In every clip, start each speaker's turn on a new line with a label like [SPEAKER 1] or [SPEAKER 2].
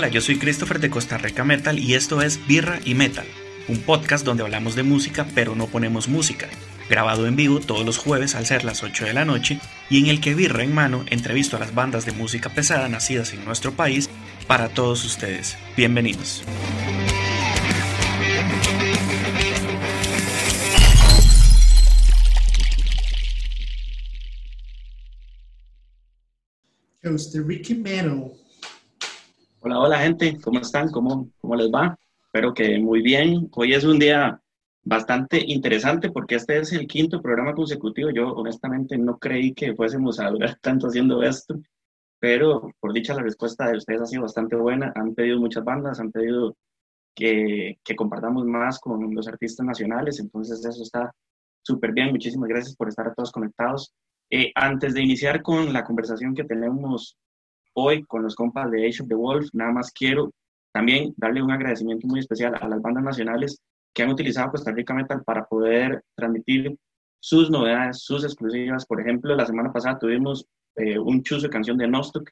[SPEAKER 1] Hola, yo soy Christopher de Costa Rica Metal y esto es Birra y Metal, un podcast donde hablamos de música pero no ponemos música, grabado en vivo todos los jueves al ser las 8 de la noche y en el que Birra en mano entrevisto a las bandas de música pesada nacidas en nuestro país para todos ustedes. Bienvenidos.
[SPEAKER 2] Costa Rica Metal.
[SPEAKER 3] Hola, hola gente, ¿cómo están? ¿Cómo, ¿Cómo les va? Espero que muy bien. Hoy es un día bastante interesante porque este es el quinto programa consecutivo. Yo honestamente no creí que fuésemos a durar tanto haciendo esto, pero por dicha la respuesta de ustedes ha sido bastante buena. Han pedido muchas bandas, han pedido que, que compartamos más con los artistas nacionales, entonces eso está súper bien. Muchísimas gracias por estar todos conectados. Eh, antes de iniciar con la conversación que tenemos hoy con los compas de Age of the Wolf, nada más quiero también darle un agradecimiento muy especial a las bandas nacionales que han utilizado Costa Rica Metal para poder transmitir sus novedades, sus exclusivas. Por ejemplo, la semana pasada tuvimos eh, un chuzo de canción de Nostok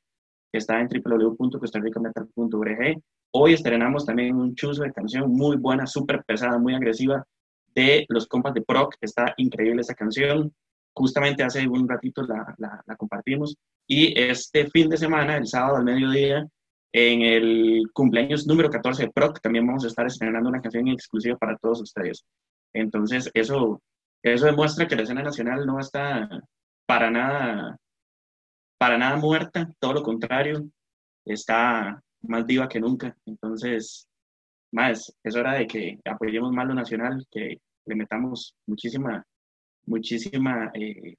[SPEAKER 3] que está en www.costarricametal.org. Hoy estrenamos también un chuzo de canción muy buena, súper pesada, muy agresiva de los compas de Proc. Está increíble esa canción. Justamente hace un ratito la, compartimos. Y este fin de semana, el sábado al mediodía, en el cumpleaños número 14 de PROC, también vamos a estar estrenando una canción exclusiva para todos ustedes. Entonces, eso, eso demuestra que la escena nacional no está para nada, para nada muerta, todo lo contrario, está más viva que nunca. Entonces, más, es hora de que apoyemos más lo nacional, que le metamos muchísima, muchísima eh,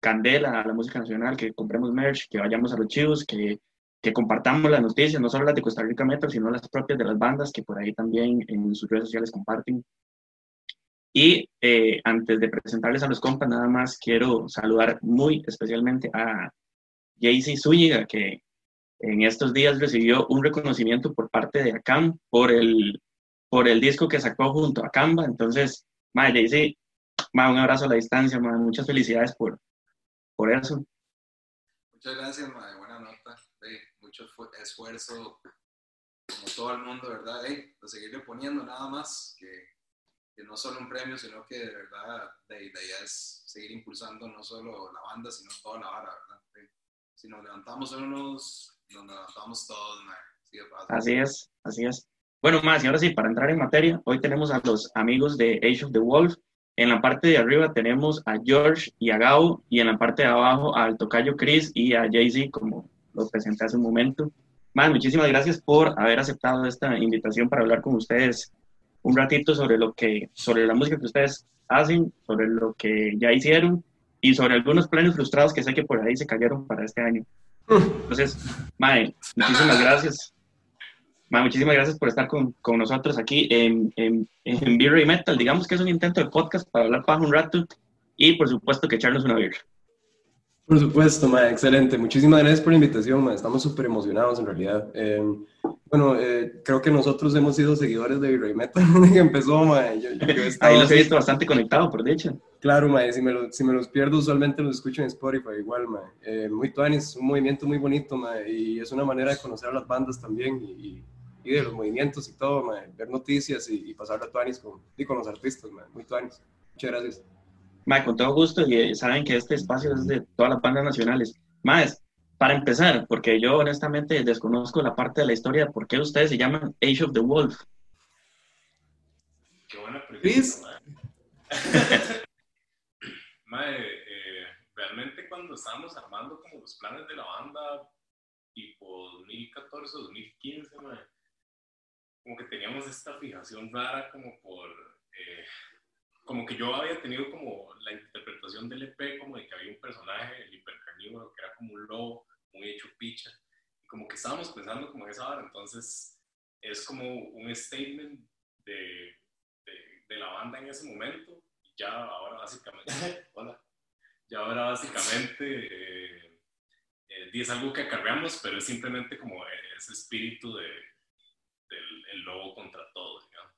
[SPEAKER 3] candela a la música nacional, que compremos merch, que vayamos a los chivos, que, que compartamos las noticias, no solo las de Costa Rica Metro, sino las propias de las bandas que por ahí también en sus redes sociales comparten. Y eh, antes de presentarles a los compas, nada más quiero saludar muy especialmente a Jaycee Zúñiga, que en estos días recibió un reconocimiento por parte de ACAM por el, por el disco que sacó junto a Camba. Entonces, ma, un abrazo a la distancia, ma, muchas felicidades por, por eso.
[SPEAKER 4] Muchas gracias, madre. Buena nota. Hey, mucho esfuerzo, como todo el mundo, ¿verdad? Hey, de seguirle poniendo nada más, que, que, no solo un premio, sino que de verdad la idea es seguir impulsando no solo la banda, sino toda la vara, ¿verdad? Hey, si nos levantamos unos, nos levantamos todos, madre.
[SPEAKER 3] Así es, así es. Bueno, más, y ahora sí, para entrar en materia, hoy tenemos a los amigos de Age of the Wolf, en la parte de arriba tenemos a George y a Gao, y en la parte de abajo al tocayo Chris y a Jay-Z, como lo presenté hace un momento. Más, muchísimas gracias por haber aceptado esta invitación para hablar con ustedes un ratito sobre lo que, sobre la música que ustedes hacen, sobre lo que ya hicieron y sobre algunos planes frustrados que sé que por ahí se cayeron para este año. Entonces, Mae, muchísimas gracias muchísimas gracias por estar con, con nosotros aquí en, en, en Beer y Metal. Digamos que es un intento de podcast para hablar paja un rato y, por supuesto, que echarnos una beer.
[SPEAKER 5] Por supuesto, ma, excelente. Muchísimas gracias por la invitación, ma. Estamos súper emocionados en realidad. Eh, bueno, eh, creo que nosotros hemos sido seguidores de Virrey Metal desde que empezó, ma. Yo, yo
[SPEAKER 3] Ahí los he visto bastante conectados, por dicho.
[SPEAKER 5] Claro, ma. Si me, lo, si me los pierdo, usualmente los escucho en Spotify, igual, ma. Eh, muy tuanis, un movimiento muy bonito, ma. Y es una manera de conocer a las bandas también y, y de los movimientos y todo, ver noticias y, y pasar a tuanis con, y con los artistas, ma. muy tuanis. Muchas gracias.
[SPEAKER 3] Ma, con todo gusto, y saben que este espacio es de todas las bandas nacionales. Más, para empezar, porque yo honestamente desconozco la parte de la historia, ¿por qué ustedes se llaman Age of the Wolf?
[SPEAKER 4] Qué buena pregunta. Mae, eh, realmente cuando estábamos armando como los planes de la banda, tipo 2014, 2015, mae, como que teníamos esta fijación rara como por... Eh, como que yo había tenido como la interpretación del EP como de que había un personaje, el hipercarnívoro, que era como un lobo muy hecho picha, y como que estábamos pensando como esa hora, entonces es como un statement de, de, de, la banda en ese momento, ya ahora básicamente, hola, ya ahora básicamente eh, eh, es algo que acarreamos, pero es simplemente como ese espíritu de, del el lobo contra todo, digamos.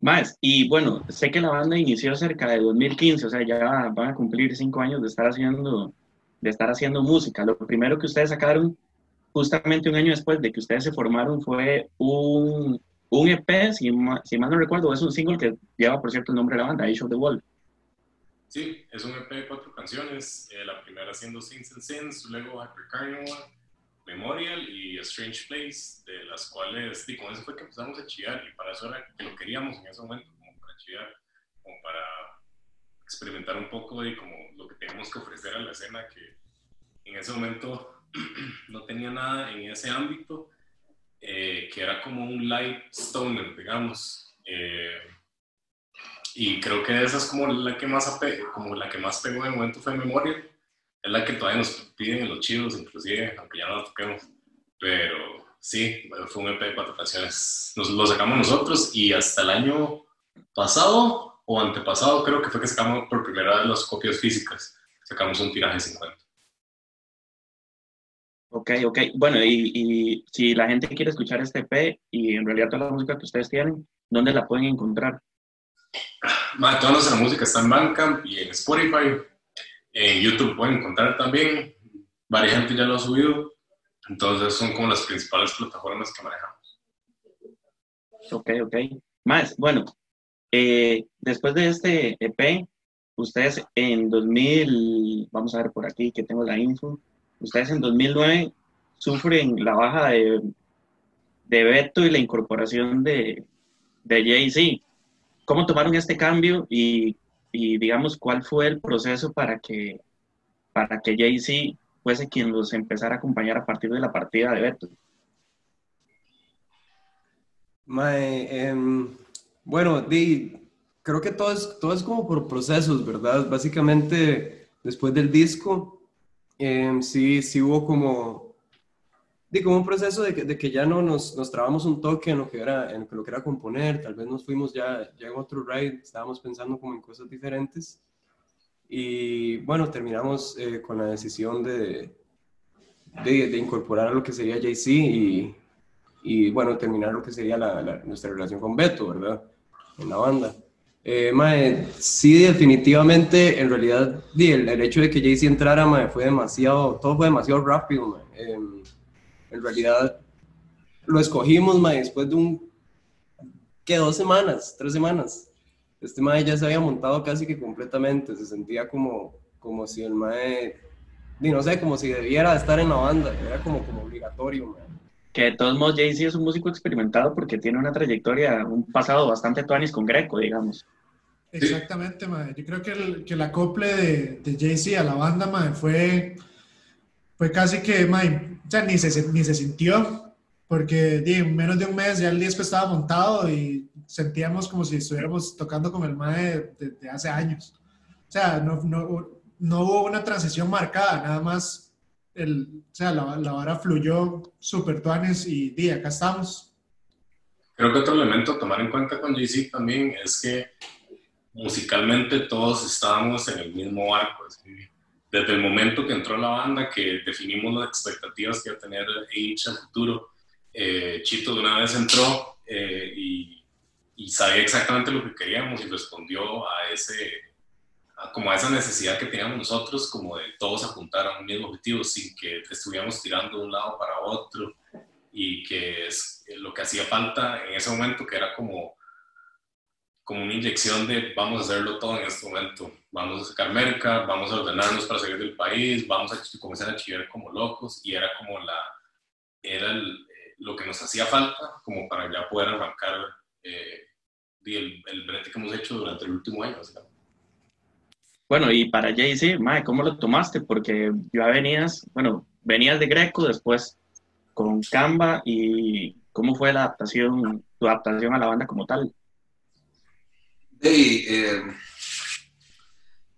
[SPEAKER 3] Más, y bueno, sé que la banda inició cerca de 2015, o sea, ya van a cumplir cinco años de estar haciendo, de estar haciendo música. Lo primero que ustedes sacaron justamente un año después de que ustedes se formaron, fue un, un EP, si, ma- si mal no recuerdo, es un single que lleva, por cierto, el nombre de la banda, Age of the Wolf.
[SPEAKER 4] Sí, es un EP de cuatro canciones. eh, la primera siendo Sins and Sins, luego Hyper Carnival, Memorial y Strange Place, de las cuales, y con eso fue que empezamos a chillar y para eso era que lo queríamos en ese momento, como para chillar, como para experimentar un poco de como lo que teníamos que ofrecer a la escena, que en ese momento no tenía nada en ese ámbito, eh, que era como un light stoner, digamos. Eh, y creo que esa es como la que más, como la que más pegó el momento fue Memorial. Es la que todavía nos piden en los chivos, inclusive, aunque ya no la toquemos. Pero sí, fue un EP de cuatro canciones. Nos lo sacamos nosotros y hasta el año pasado o antepasado creo que fue que sacamos por primera vez las copias físicas. Sacamos un tiraje de 50.
[SPEAKER 3] Ok, ok. Bueno, y, y si la gente quiere escuchar este EP y en realidad toda la música que ustedes tienen, ¿dónde la pueden encontrar?
[SPEAKER 4] Ma, toda nuestra música está en Bandcamp y en Spotify. En YouTube pueden encontrar también. Varias gente ya lo ha subido. Entonces son como las principales plataformas que manejamos.
[SPEAKER 3] Ok, ok. Más, bueno, eh, después de este EP, ustedes en 2000, vamos a ver por aquí que tengo la info, ustedes en 2009 sufren la baja de, de Beto y la incorporación de, de Jay-Z. ¿Cómo tomaron este cambio y, y, digamos, cuál fue el proceso para que, para que Jay-Z fuese quien los empezara a acompañar a partir de la partida de Beto?
[SPEAKER 5] Em, bueno, creo que todo es, todo es como por procesos, ¿verdad? Básicamente, después del disco, em, sí, sí hubo como, di, como un proceso de que, de que ya no nos, nos trabamos un toque en lo que era, en lo que era componer, tal vez nos fuimos ya, ya en otro ride, estábamos pensando como en cosas diferentes. Y bueno, terminamos eh, con la decisión de, de, de incorporar a lo que sería Jay-Z y, y bueno, terminar lo que sería la, la- nuestra relación con Beto, ¿verdad? En la banda. Eh, mae, sí, definitivamente, en realidad, el, el hecho de que Jay-Z entrara, mae, fue demasiado, todo fue demasiado rápido, mae. Em, en realidad, lo escogimos, mae, después de un, ¿qué? Dos semanas, tres semanas. Este mae ya se había montado casi que completamente, se sentía como, como si el mae, di, no sé, como si debiera estar en la banda, era como, como obligatorio, mae.
[SPEAKER 3] Que de todos modos Jay-Z es un músico experimentado porque tiene una trayectoria, un pasado bastante tuanis con Greco, digamos.
[SPEAKER 2] Exactamente, mae. Yo creo que el, que el acople de, de Jay-Z a la banda, mae, fue, fue casi que, mae, ni se, ni se sintió, porque en menos de un mes ya el disco estaba montado y sentíamos como si estuviéramos tocando con el mae de, de hace años. O sea, no, no, no hubo una transición marcada, nada más, el, o sea, la, la vara fluyó súper tuanes y di, acá estamos.
[SPEAKER 4] Creo que otro elemento a tomar en cuenta con Jay-Z también es que musicalmente todos estábamos en el mismo barco. Desde el momento que entró la banda, que definimos las expectativas que iba a tener H al futuro, eh, Chito de una vez entró eh, y, sabía exactamente lo que queríamos y respondió a ese como a esa necesidad que teníamos nosotros, como de todos apuntar a un mismo objetivo sin que estuviéramos tirando de un lado para otro y que es lo que hacía falta en ese momento, que era como, como una inyección de vamos a hacerlo todo en este momento, vamos a sacar merca, vamos a ordenarnos para salir del país, vamos a comenzar a chillar como locos y era como la, era el- eh, lo que nos hacía falta como para ya poder arrancar eh, el, el brete que hemos hecho durante el último año.
[SPEAKER 3] Bueno, y para Jay-Z, mae, ¿cómo lo tomaste? Porque ya venías, bueno, venías de Greco, después con Canva y ¿cómo fue la adaptación, tu adaptación a la banda como tal?
[SPEAKER 6] Y, eh,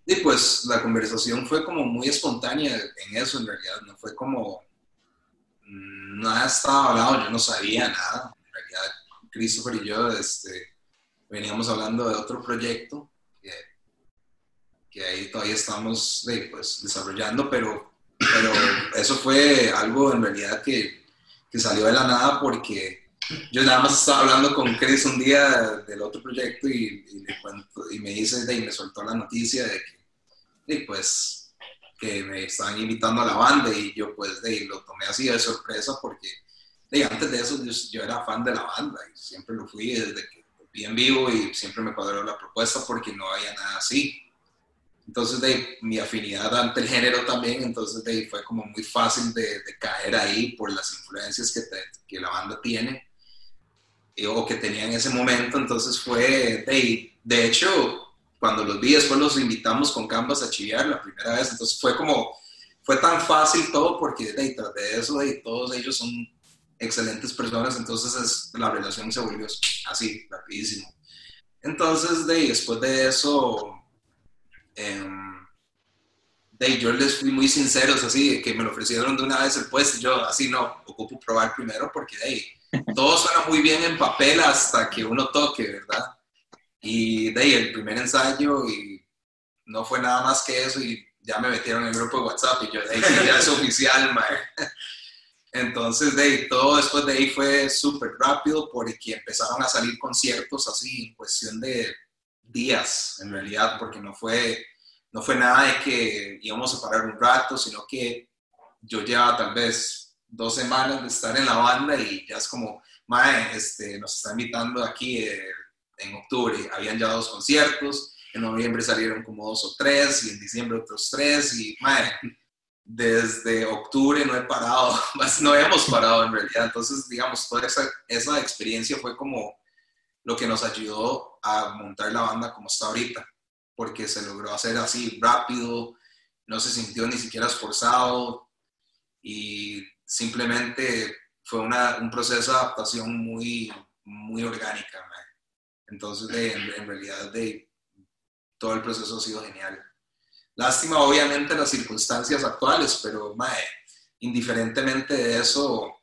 [SPEAKER 6] y pues la conversación fue como muy espontánea en eso, en realidad. No fue como. mm, Nada estaba hablado, yo no sabía nada. En realidad, Christopher y yo este, veníamos hablando de otro proyecto que, que ahí todavía estamos pues, desarrollando, pero, pero eso fue algo en realidad que, que salió de la nada porque yo nada más estaba hablando con Chris un día del otro proyecto y, y le cuento, y me dice, y me soltó la noticia de que, y pues, que me estaban invitando a la banda y yo pues de, lo tomé así de sorpresa porque de, antes de eso yo, yo, era fan de la banda y siempre lo fui desde que vi en vivo y siempre me cuadró la propuesta porque no había nada así. Entonces, de mi afinidad ante el género también, entonces de, fue como muy fácil de, de caer ahí por las influencias que, te, que la banda tiene eh, o que tenía en ese momento. Entonces fue, de, de hecho, cuando los vi, después los invitamos con Canvas a chiviar la primera vez. Entonces fue como, fue tan fácil todo porque de, tras de eso, de, todos ellos son excelentes personas. Entonces es, la relación se volvió así, rapidísimo. Entonces, de, después de eso Em, de, yo les fui muy sinceros, así, que me lo ofrecieron de una vez el puesto, yo así no, ocupo probar primero porque de, todo suena muy bien en papel hasta que uno toque, ¿verdad? Y de ahí el primer ensayo y no fue nada más que eso y ya me metieron en el grupo de WhatsApp y yo de ahí ya es oficial, mae. Entonces, de ahí, todo después de ahí fue súper rápido porque empezaron a salir conciertos así en cuestión de días, en realidad, porque no fue, no fue nada de que íbamos a parar un rato, sino que yo llevaba tal vez dos semanas de estar en la banda y ya es como, Mae, este, nos está invitando aquí eh, en octubre, habían ya dos conciertos, en noviembre salieron como dos o tres y en diciembre otros tres y Mae, desde octubre no he parado, no hemos parado en realidad, entonces digamos, toda esa, esa experiencia fue como lo que nos ayudó a montar la banda como está ahorita, porque se logró hacer así rápido, no se sintió ni siquiera esforzado y simplemente fue una, un proceso de adaptación muy, muy orgánica. Entonces, en, realidad, de, todo el proceso ha sido genial. Lástima, obviamente, las circunstancias actuales, pero indiferentemente de eso,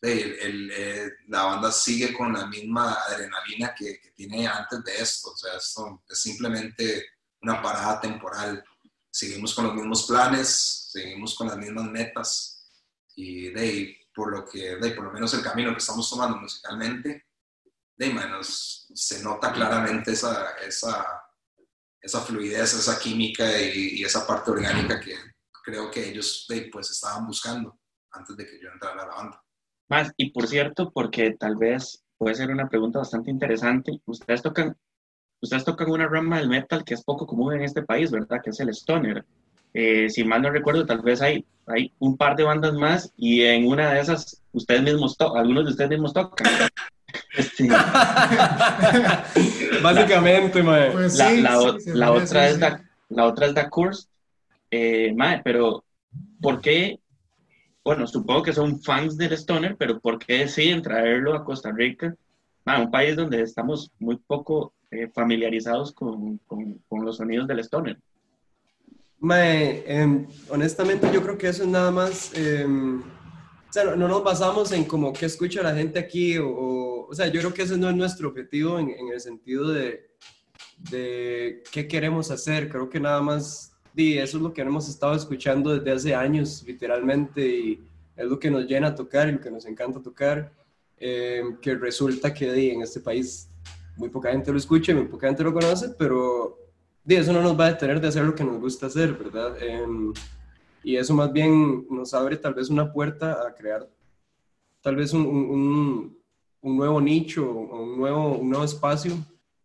[SPEAKER 6] el, eh, la banda sigue con la misma adrenalina que, que, tiene antes de esto. O sea, esto es simplemente una parada temporal. Seguimos con los mismos planes, seguimos con las mismas metas y de por lo que, de, por lo menos el camino que estamos tomando musicalmente, de menos se nota claramente esa, esa, esa fluidez, esa química y, y, esa parte orgánica que creo que ellos pues estaban buscando antes de que yo entrara a la banda.
[SPEAKER 3] Más, y por cierto, porque tal vez puede ser una pregunta bastante interesante, ustedes tocan, ustedes tocan una rama del metal que es poco común en este país, ¿verdad? Que es el stoner. Eh, si mal no recuerdo, tal vez hay, hay un par de bandas más y en una de esas ustedes mismos, algunos de ustedes mismos tocan.
[SPEAKER 5] Sí. Básicamente, mae.
[SPEAKER 3] Pues la, la, la, otra es la otra es The Course, eh, mae, pero ¿por qué bueno, supongo que son fans del Stoner, pero ¿por qué deciden traerlo a Costa Rica? a un país donde estamos muy poco eh, familiarizados con, con, con, los sonidos del Stoner.
[SPEAKER 5] Mae, eh, honestamente yo creo que eso es nada más, eh, o sea, no, nos basamos en como qué escucha la gente aquí, o, o, sea, yo creo que ese no es nuestro objetivo en, en el sentido de, de qué queremos hacer, creo que nada más y eso es lo que hemos estado escuchando desde hace años, literalmente, y es lo que nos llena tocar y lo que nos encanta tocar, eh, que resulta que en este país muy poca gente lo escucha, muy poca gente lo conoce, pero de eso no nos va a detener de hacer lo que nos gusta hacer, ¿verdad? Eh, y eso más bien nos abre tal vez una puerta a crear tal vez un, un, un nuevo nicho, un nuevo, un nuevo espacio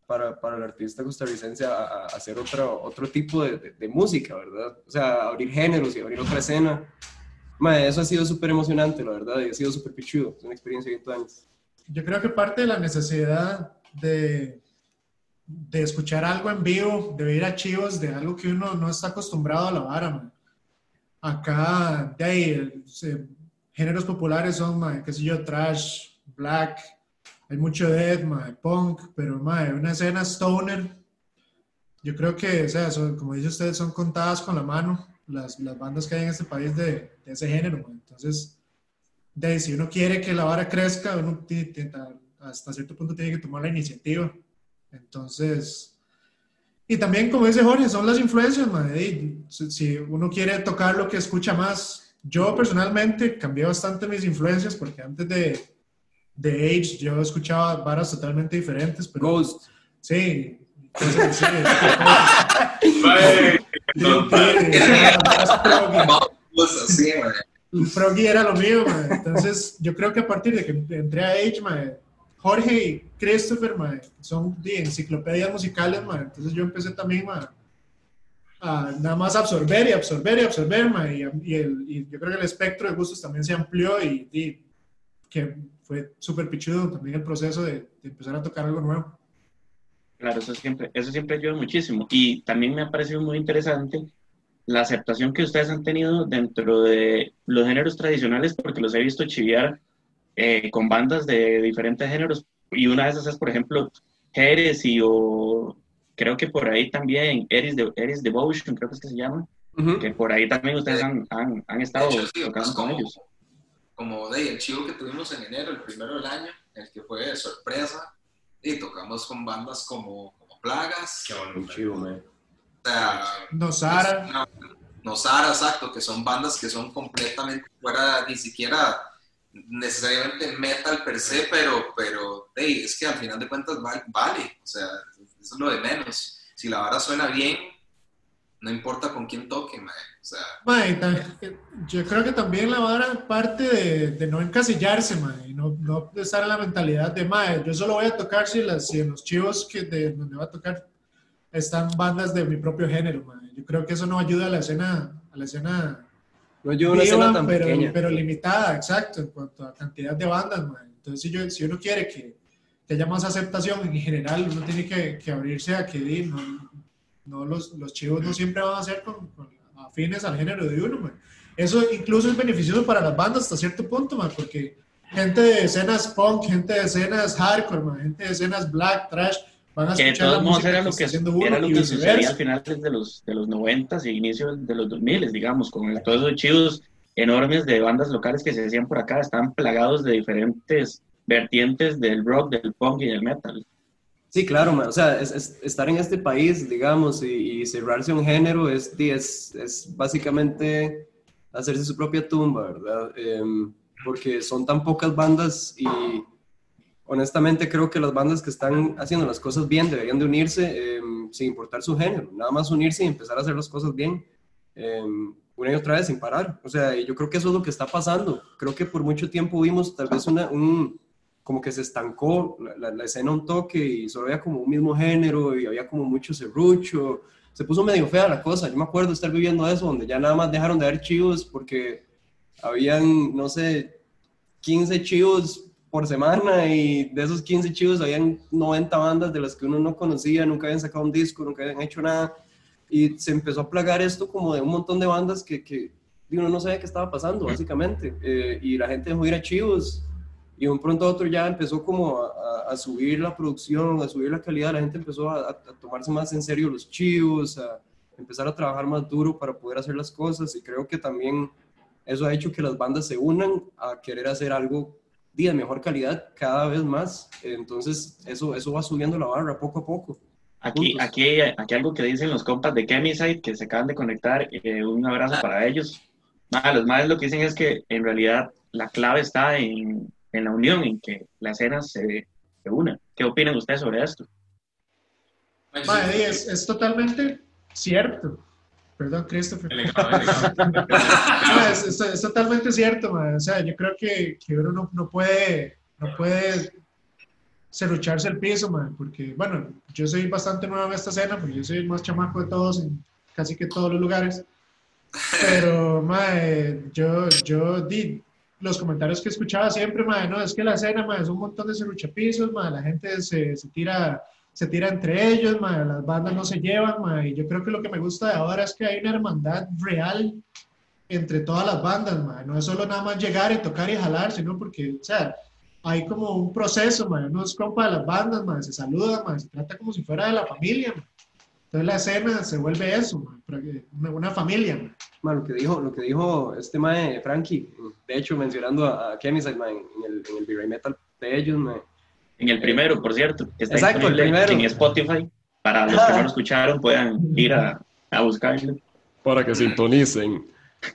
[SPEAKER 5] para, para el artista costarricense a, a hacer otro, otro tipo de, de, música, ¿verdad? O sea, abrir géneros y abrir otra escena. Madre, eso ha sido súper emocionante, la verdad, y ha sido súper pichudo. Es una experiencia de 20 años.
[SPEAKER 2] Yo creo que parte de la necesidad de, de escuchar algo en vivo, de ver archivos de algo que uno no está acostumbrado a la vara, man. Acá, de ahí, géneros populares son, man, qué sé yo, trash, black, hay mucho death, mae, punk, pero una escena stoner, yo creo que, o sea, son, como dice usted, son contadas con la mano las, las bandas que hay en este país de, de ese género. Entonces, de, si uno quiere que la vara crezca, uno hasta cierto punto tiene que tomar la iniciativa. Entonces, y también, como dice Jorge, son las influencias, mae. Si uno quiere tocar lo que escucha más, yo personalmente cambié bastante mis influencias porque antes de, The Age, yo escuchaba varas totalmente diferentes, pero...
[SPEAKER 5] Ghost.
[SPEAKER 2] Sí. Entonces, Froggy era lo mío, mae. Entonces, yo creo que a partir de que entré a Age, mae, Jorge y Christopher, son de enciclopedias musicales, mae. Entonces yo empecé también, a nada más absorber y absorber y absorber, mae. Y, y el- y yo creo que el espectro de gustos también se amplió y, y que fue súper pichudo también el proceso de, de empezar a tocar algo nuevo.
[SPEAKER 3] Claro, eso siempre, eso siempre ayuda muchísimo. Y también me ha parecido muy interesante la aceptación que ustedes han tenido dentro de los géneros tradicionales, porque los he visto chiviar eh, con bandas de diferentes géneros. Y una de esas es, por ejemplo, Heresy o creo que por ahí también Eris, de, Eris Devotion, creo que es que se llama,
[SPEAKER 5] Ujú.
[SPEAKER 3] que por ahí también ustedes han, han, han estado
[SPEAKER 6] hecho, sí,
[SPEAKER 3] tocando
[SPEAKER 6] pues,
[SPEAKER 3] con
[SPEAKER 6] como-
[SPEAKER 3] ellos.
[SPEAKER 6] Como de el chivo que tuvimos en enero, el primero del año, el que fue de sorpresa, y tocamos con bandas como, como Plagas,
[SPEAKER 4] Qué bonito.
[SPEAKER 5] chido, mae.
[SPEAKER 6] o sea,
[SPEAKER 2] Nosara,
[SPEAKER 6] Nosara, exacto, que son bandas que son completamente fuera, ni siquiera necesariamente metal per se, pero, pero hey, es que al final de cuentas val- vale, o sea, eso es lo de menos. Si la vara suena bien, no importa con quién toque, mae. o sea,
[SPEAKER 2] ta- yo creo que también la vara parte de, de no encasillarse, mae, y no, no estar en la mentalidad de, mae, yo solo voy a tocar si, las, si en los chivos que de donde voy a tocar están bandas de mi propio género, mae. Yo creo que eso no ayuda a la escena, a la escena
[SPEAKER 5] No llevo una escena tan
[SPEAKER 2] pero,
[SPEAKER 5] pequeña.
[SPEAKER 2] pero limitada, exacto, en cuanto a cantidad de bandas, mae. Entonces, si, yo, si uno quiere que, que haya más aceptación en general, uno tiene que, que abrirse a que no, no los, los chivos no siempre van a ser con, con afines al género de uno, mae. Eso incluso es beneficioso para las bandas hasta cierto punto, mae, porque gente de escenas punk, gente de escenas hardcore, mae, gente de escenas black, trash, van a
[SPEAKER 3] Que de todos modos era
[SPEAKER 2] que
[SPEAKER 3] lo que,
[SPEAKER 2] uno
[SPEAKER 3] era lo que sucedía al final de los, de los 90 y inicio de los 2000, digamos, con el- todos esos chivos enormes de bandas locales que se hacían por acá, estaban plagados de diferentes vertientes del rock, del punk y del metal.
[SPEAKER 5] Sí, claro, mae. o sea, es, es- estar en este país, digamos, y, y cerrarse a un género es, es, es básicamente hacerse su propia tumba, ¿verdad? Em, porque son tan pocas bandas y honestamente creo que las bandas que están haciendo las cosas bien deberían de unirse em, sin importar su género, nada más unirse y empezar a hacer las cosas bien. em, una y otra vez sin parar. O sea, yo creo que eso es lo que está pasando. Creo que por mucho tiempo vimos tal vez una, un, como que se estancó la, la- la escena un toque y solo había como un mismo género y había como mucho serrucho. Se puso medio fea la cosa. Yo me acuerdo estar viviendo eso, donde ya nada más dejaron de haber chivos porque habían, no sé, 15 chivos por semana y de esos 15 chivos habían 90 bandas de las que uno no conocía, nunca habían sacado un disco, nunca habían hecho nada. Y se empezó a plagar esto como de un montón de bandas que, que uno no sabía qué estaba pasando, básicamente. Eh, y la gente dejó ir a chivos y un pronto a otro ya empezó como a, a- a subir la producción, a subir la calidad, la gente empezó a, a- tomarse más en serio los chivos, a empezar a trabajar más duro para poder hacer las cosas y creo que también eso ha hecho que las bandas se unan a querer hacer algo de mejor calidad cada vez más, entonces eso, eso va subiendo la barra poco a poco.
[SPEAKER 3] Aquí, aquí, aquí algo que dicen los compas de Chemiside que se acaban de conectar, eh, un abrazo para ellos. Nada, los más lo que dicen es que en realidad la clave está en, en la unión, en que la escena se, se una. ¿Qué opinan ustedes sobre esto?
[SPEAKER 2] Es totalmente cierto. Perdón, Christopher. Es, es- es totalmente cierto, man. O sea, yo creo que, que uno no, no puede, no puede el piso, man, porque, bueno, yo soy bastante nuevo en esta escena, porque yo soy el más chamaco de todos en casi que todos los lugares. Pero, mae, yo, yo di los comentarios que escuchaba siempre, mae, no, es que la escena, mae, es un montón de serruchapisos, mae, la gente se, se tira se tira entre ellos, las bandas no se llevan, y yo creo que lo que me gusta de ahora es que hay una hermandad real entre todas las bandas, no es solo nada más llegar y tocar y jalar, sino porque, o sea, hay como un proceso, mae. uno es compa de las bandas, se saluda, se trata como si fuera de la familia, entonces la escena se vuelve eso, una, familia.
[SPEAKER 5] lo que dijo, lo que dijo este mae Frankie, de hecho mencionando a, a en, el, en el V-Ray Metal de ellos.
[SPEAKER 3] En el primero, por cierto, que está
[SPEAKER 5] Exacto, el
[SPEAKER 3] disponible
[SPEAKER 5] primero.
[SPEAKER 3] en Spotify. Para los que no lo escucharon, puedan ir a, a buscarlo.
[SPEAKER 5] para que sintonicen.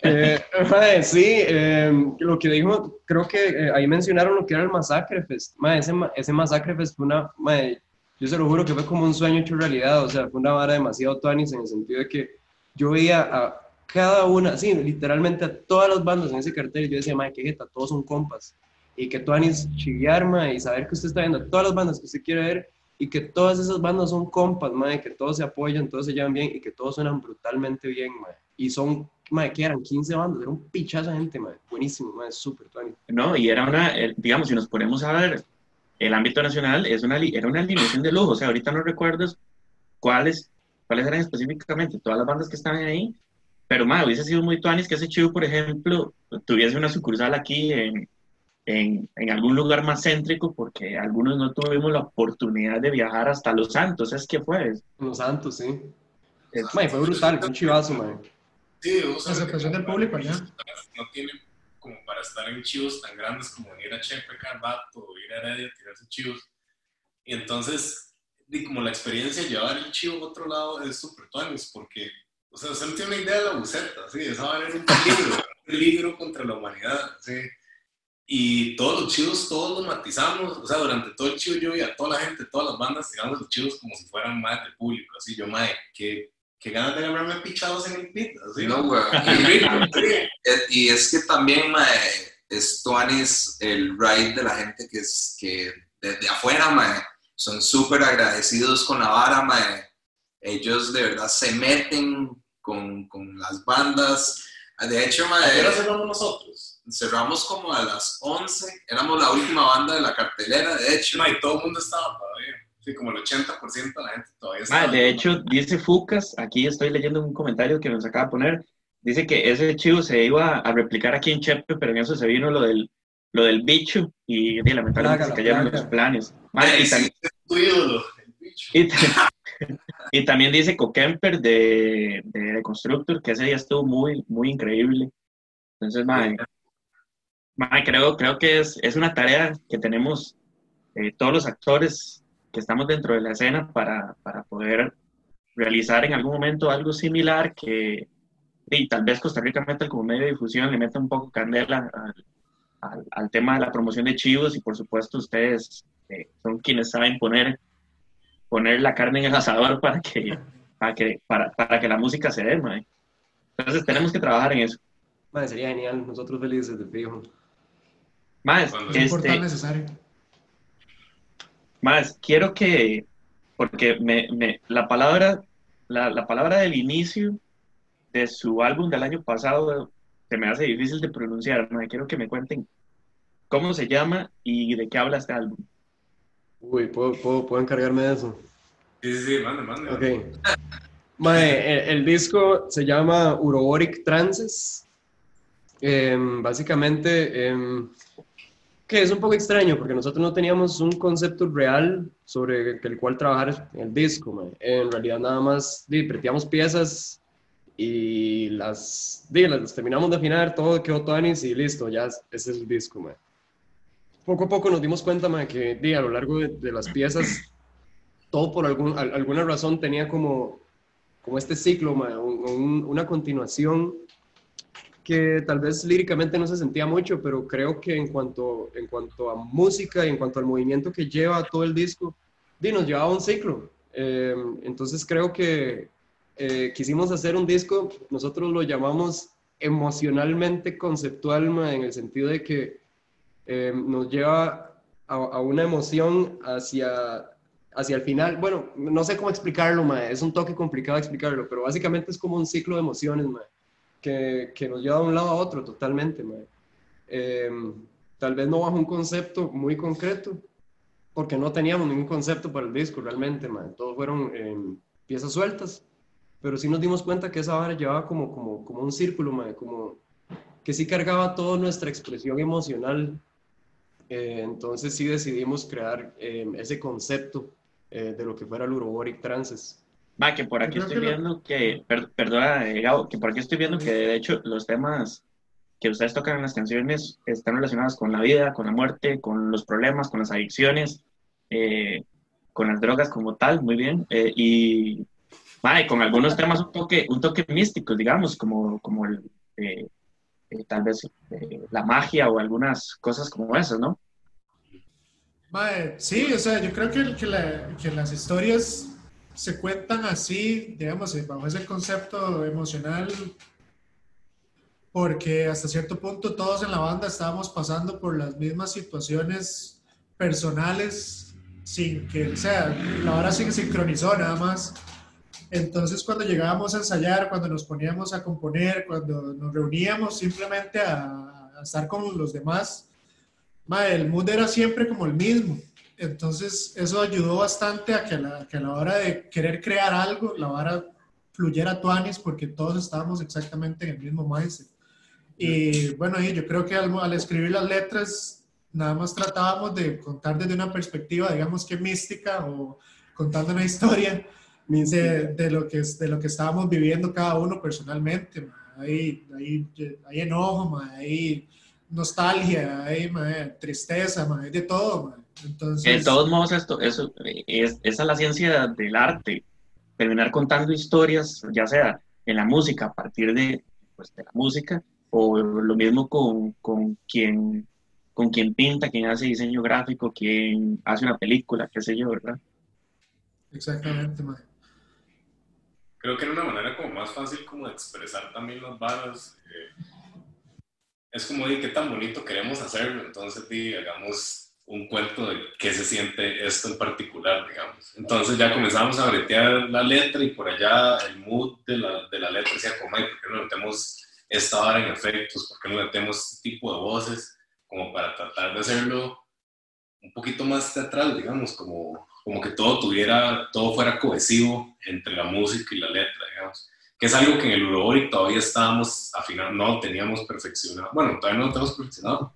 [SPEAKER 5] Eh, mae, sí, eh, lo que dijo, creo que eh, ahí mencionaron lo que era el Masacre Fest. Mae, ese, ese Masacre Fest fue una, mae, yo se lo juro que fue como un sueño hecho realidad, o sea, fue una vara demasiado tuanis en el sentido de que yo veía a cada una, sí, literalmente a todas las bandas en ese cartel, y yo decía, madre, qué jeta, todos son compas. Y que tú anis chillar, madre, y saber que usted está viendo todas las bandas que usted quiere ver, y que todas esas bandas son compas, madre, que todos se apoyan, todos se llevan bien, y que todos suenan brutalmente bien, madre. Y son, madre, que eran 15 bandas, era un pichazo de gente, madre, buenísimo, madre, súper, Tony.
[SPEAKER 3] No, y era una, digamos, si nos ponemos a ver el ámbito nacional, es una, era una alineación de lujo. O sea, ahorita no recuerdo cuáles, cuáles eran específicamente todas las bandas que estaban ahí, pero más, hubiese sido muy tuanis que ese chivo, por ejemplo, tuviese una sucursal aquí en, en, en algún lugar más céntrico, porque algunos no tuvimos la oportunidad de viajar hasta Los Santos. Es que fue.
[SPEAKER 5] Los Santos, sí.
[SPEAKER 3] Es-
[SPEAKER 5] Madre, fue brutal, fue un chivazo, madre.
[SPEAKER 4] Sí, vos sabes
[SPEAKER 2] aceptación
[SPEAKER 4] que
[SPEAKER 2] del público allá.
[SPEAKER 4] No tiene como para estar en chivos tan grandes como ir a Chepe cada rato o ir a Heredia a tirarse chivos. Y entonces, di, como la experiencia de llevar el chivo a otro lado es súper tuanis, porque, o sea, usted no tiene una idea de la buceta, ¿sí? Esa va a ser un peligro, un peligro contra la humanidad, ¿sí? Y todos los chivos, todos los matizamos, o sea, durante todo el chivo yo vi a toda la gente, todas las bandas tirando los chivos como si fueran más del público, así, yo, mae, qué, qué ganas de ganarme pichados en el pit, así,
[SPEAKER 6] No, güey.
[SPEAKER 4] Y
[SPEAKER 6] Y es que también, mae, es tuanis el ride de la gente que es que desde afuera, mae, son súper agradecidos con la vara, mae. Ellos de verdad se meten con, con las bandas. De hecho, mae,
[SPEAKER 4] ¿A qué hora cerramos nosotros?
[SPEAKER 6] Cerramos como a las 11, éramos la última banda de la cartelera, de hecho.
[SPEAKER 4] Mae, todo el mundo estaba todavía. Sí, como el 80% de la gente todavía estaba.
[SPEAKER 3] Mae, de hecho, dice Fucas, aquí estoy leyendo un comentario que nos acaba de poner, dice que ese chivo se iba a replicar aquí en Chepe, pero en eso se vino lo del, lo del bicho y, y lamentablemente se cayeron los planes. Y,
[SPEAKER 6] Sí,
[SPEAKER 3] también,
[SPEAKER 4] tu ídolo, el bicho.
[SPEAKER 3] y, ta- y también dice Coquemper de, de, de Constructor, que ese día estuvo muy, muy increíble. Entonces, mae, creo, creo que es, es una tarea que tenemos eh, todos los actores que estamos dentro de la escena para, para poder realizar en algún momento algo similar que y tal vez Costa Rica Metal como medio de difusión le meta un poco candela al, al, al tema de la promoción de chivos y por supuesto ustedes eh, son quienes saben poner, poner la carne en el asador para que, para que, para, para que la música se dé. Entonces tenemos que trabajar en eso.
[SPEAKER 5] Sería genial, nosotros felices de fijo.
[SPEAKER 3] Más,
[SPEAKER 2] Es importante
[SPEAKER 3] este,
[SPEAKER 2] necesario.
[SPEAKER 3] más, quiero que, porque me, me, la palabra, la, la palabra del inicio de su álbum del año pasado se me hace difícil de pronunciar, mae. quiero que me cuenten cómo se llama y de qué habla este álbum.
[SPEAKER 5] Uy, ¿puedo, puedo, puedo encargarme de eso?
[SPEAKER 4] Sí, sí, sí, mande, mande.
[SPEAKER 5] Ok. Mae, el, el disco se llama Uroboric Trances. Em, básicamente, em, que es un poco extraño porque nosotros no teníamos un concepto real sobre el, cual trabajar el disco. mae. En realidad, nada más preteamos piezas y las, di, las terminamos de afinar, todo quedó tonis y listo, ya es- ese es el disco. mae. Poco a poco nos dimos cuenta mae, que a lo largo de, las piezas todo por algún, al- alguna razón tenía como, como este ciclo, una continuación que tal vez líricamente no se sentía mucho, pero creo que en cuanto, en cuanto a música y en cuanto al movimiento que lleva todo el disco, di, nos llevaba un ciclo. Eh, entonces creo que eh, quisimos hacer un disco, nosotros lo llamamos emocionalmente conceptual, en el sentido de que eh, nos lleva a, una emoción hacia, hacia el final. Bueno, no sé cómo explicarlo, mae. es un toque complicado explicarlo, pero básicamente es como un ciclo de emociones, que, nos lleva de un lado a otro totalmente. Eh, tal vez no bajo un concepto muy concreto, porque no teníamos ningún concepto para el disco realmente, mae. todos fueron eh, piezas sueltas, pero sí nos dimos cuenta que esa vara llevaba como, como, como un círculo, mae, como que sí cargaba toda nuestra expresión emocional eh, entonces sí decidimos crear eh, ese concepto eh, de lo que fuera el Uroboric Trances.
[SPEAKER 3] Va, que por aquí estoy
[SPEAKER 2] que lo-
[SPEAKER 3] viendo que, per- perdona, eh, Gabo, que por aquí estoy viendo que de hecho los temas que ustedes tocan en las canciones están relacionados con la vida, con la muerte, con los problemas, con las adicciones, eh, con las drogas como tal, muy bien, eh, y, va, y con algunos temas un toque, un toque místicos, digamos, como, como el, eh, eh, tal vez eh, la magia o algunas cosas como esas, ¿no?
[SPEAKER 2] Sí, o sea, yo creo que, que, la- que las historias se cuentan así, digamos, bajo ese concepto emocional, porque hasta cierto punto todos en la banda estábamos pasando por las mismas situaciones personales, sin que, o sea, la hora se sincronizó nada más. Entonces, cuando llegábamos a ensayar, cuando nos poníamos a componer, cuando nos reuníamos simplemente a, a estar con los demás, el mood era siempre como el mismo. Entonces, eso ayudó bastante a que, la, que a la hora de querer crear algo, la hora fluyera a Tuanis, porque todos estábamos exactamente en el mismo mindset. Y bueno, yo creo que al, al, escribir las letras, nada más tratábamos de contar desde una perspectiva, digamos que mística, o contando una historia de, de, lo que, de lo que estábamos viviendo cada uno personalmente. Hay, hay, hay enojo, hay nostalgia, hay tristeza, hay de todo. Entonces,
[SPEAKER 3] de todos modos, esto, eso, es, esa es la ciencia del arte, terminar contando historias, ya sea en la música, a partir de, pues, de la música, o lo mismo con, con, quien, con quien pinta, quien hace diseño gráfico, quien hace una película, qué sé yo, ¿verdad?
[SPEAKER 2] Exactamente, man.
[SPEAKER 4] Creo que era una manera como más fácil como de expresar también las balas. Eh, es como de qué tan bonito queremos hacerlo, entonces di, hagamos un cuento de qué se siente esto en particular, digamos. Entonces ya comenzamos a bretear la letra y por allá el mood de la, de la letra decía, como, ¿por qué no metemos esta hora en efectos? ¿Por qué no metemos este tipo de voces? Como para tratar de hacerlo un poquito más teatral, digamos, como, como que todo tuviera, todo fuera cohesivo entre la música y la letra, digamos. Que es algo que en el Urobori todavía estábamos afinando, no teníamos perfeccionado, bueno, todavía no lo tenemos perfeccionado,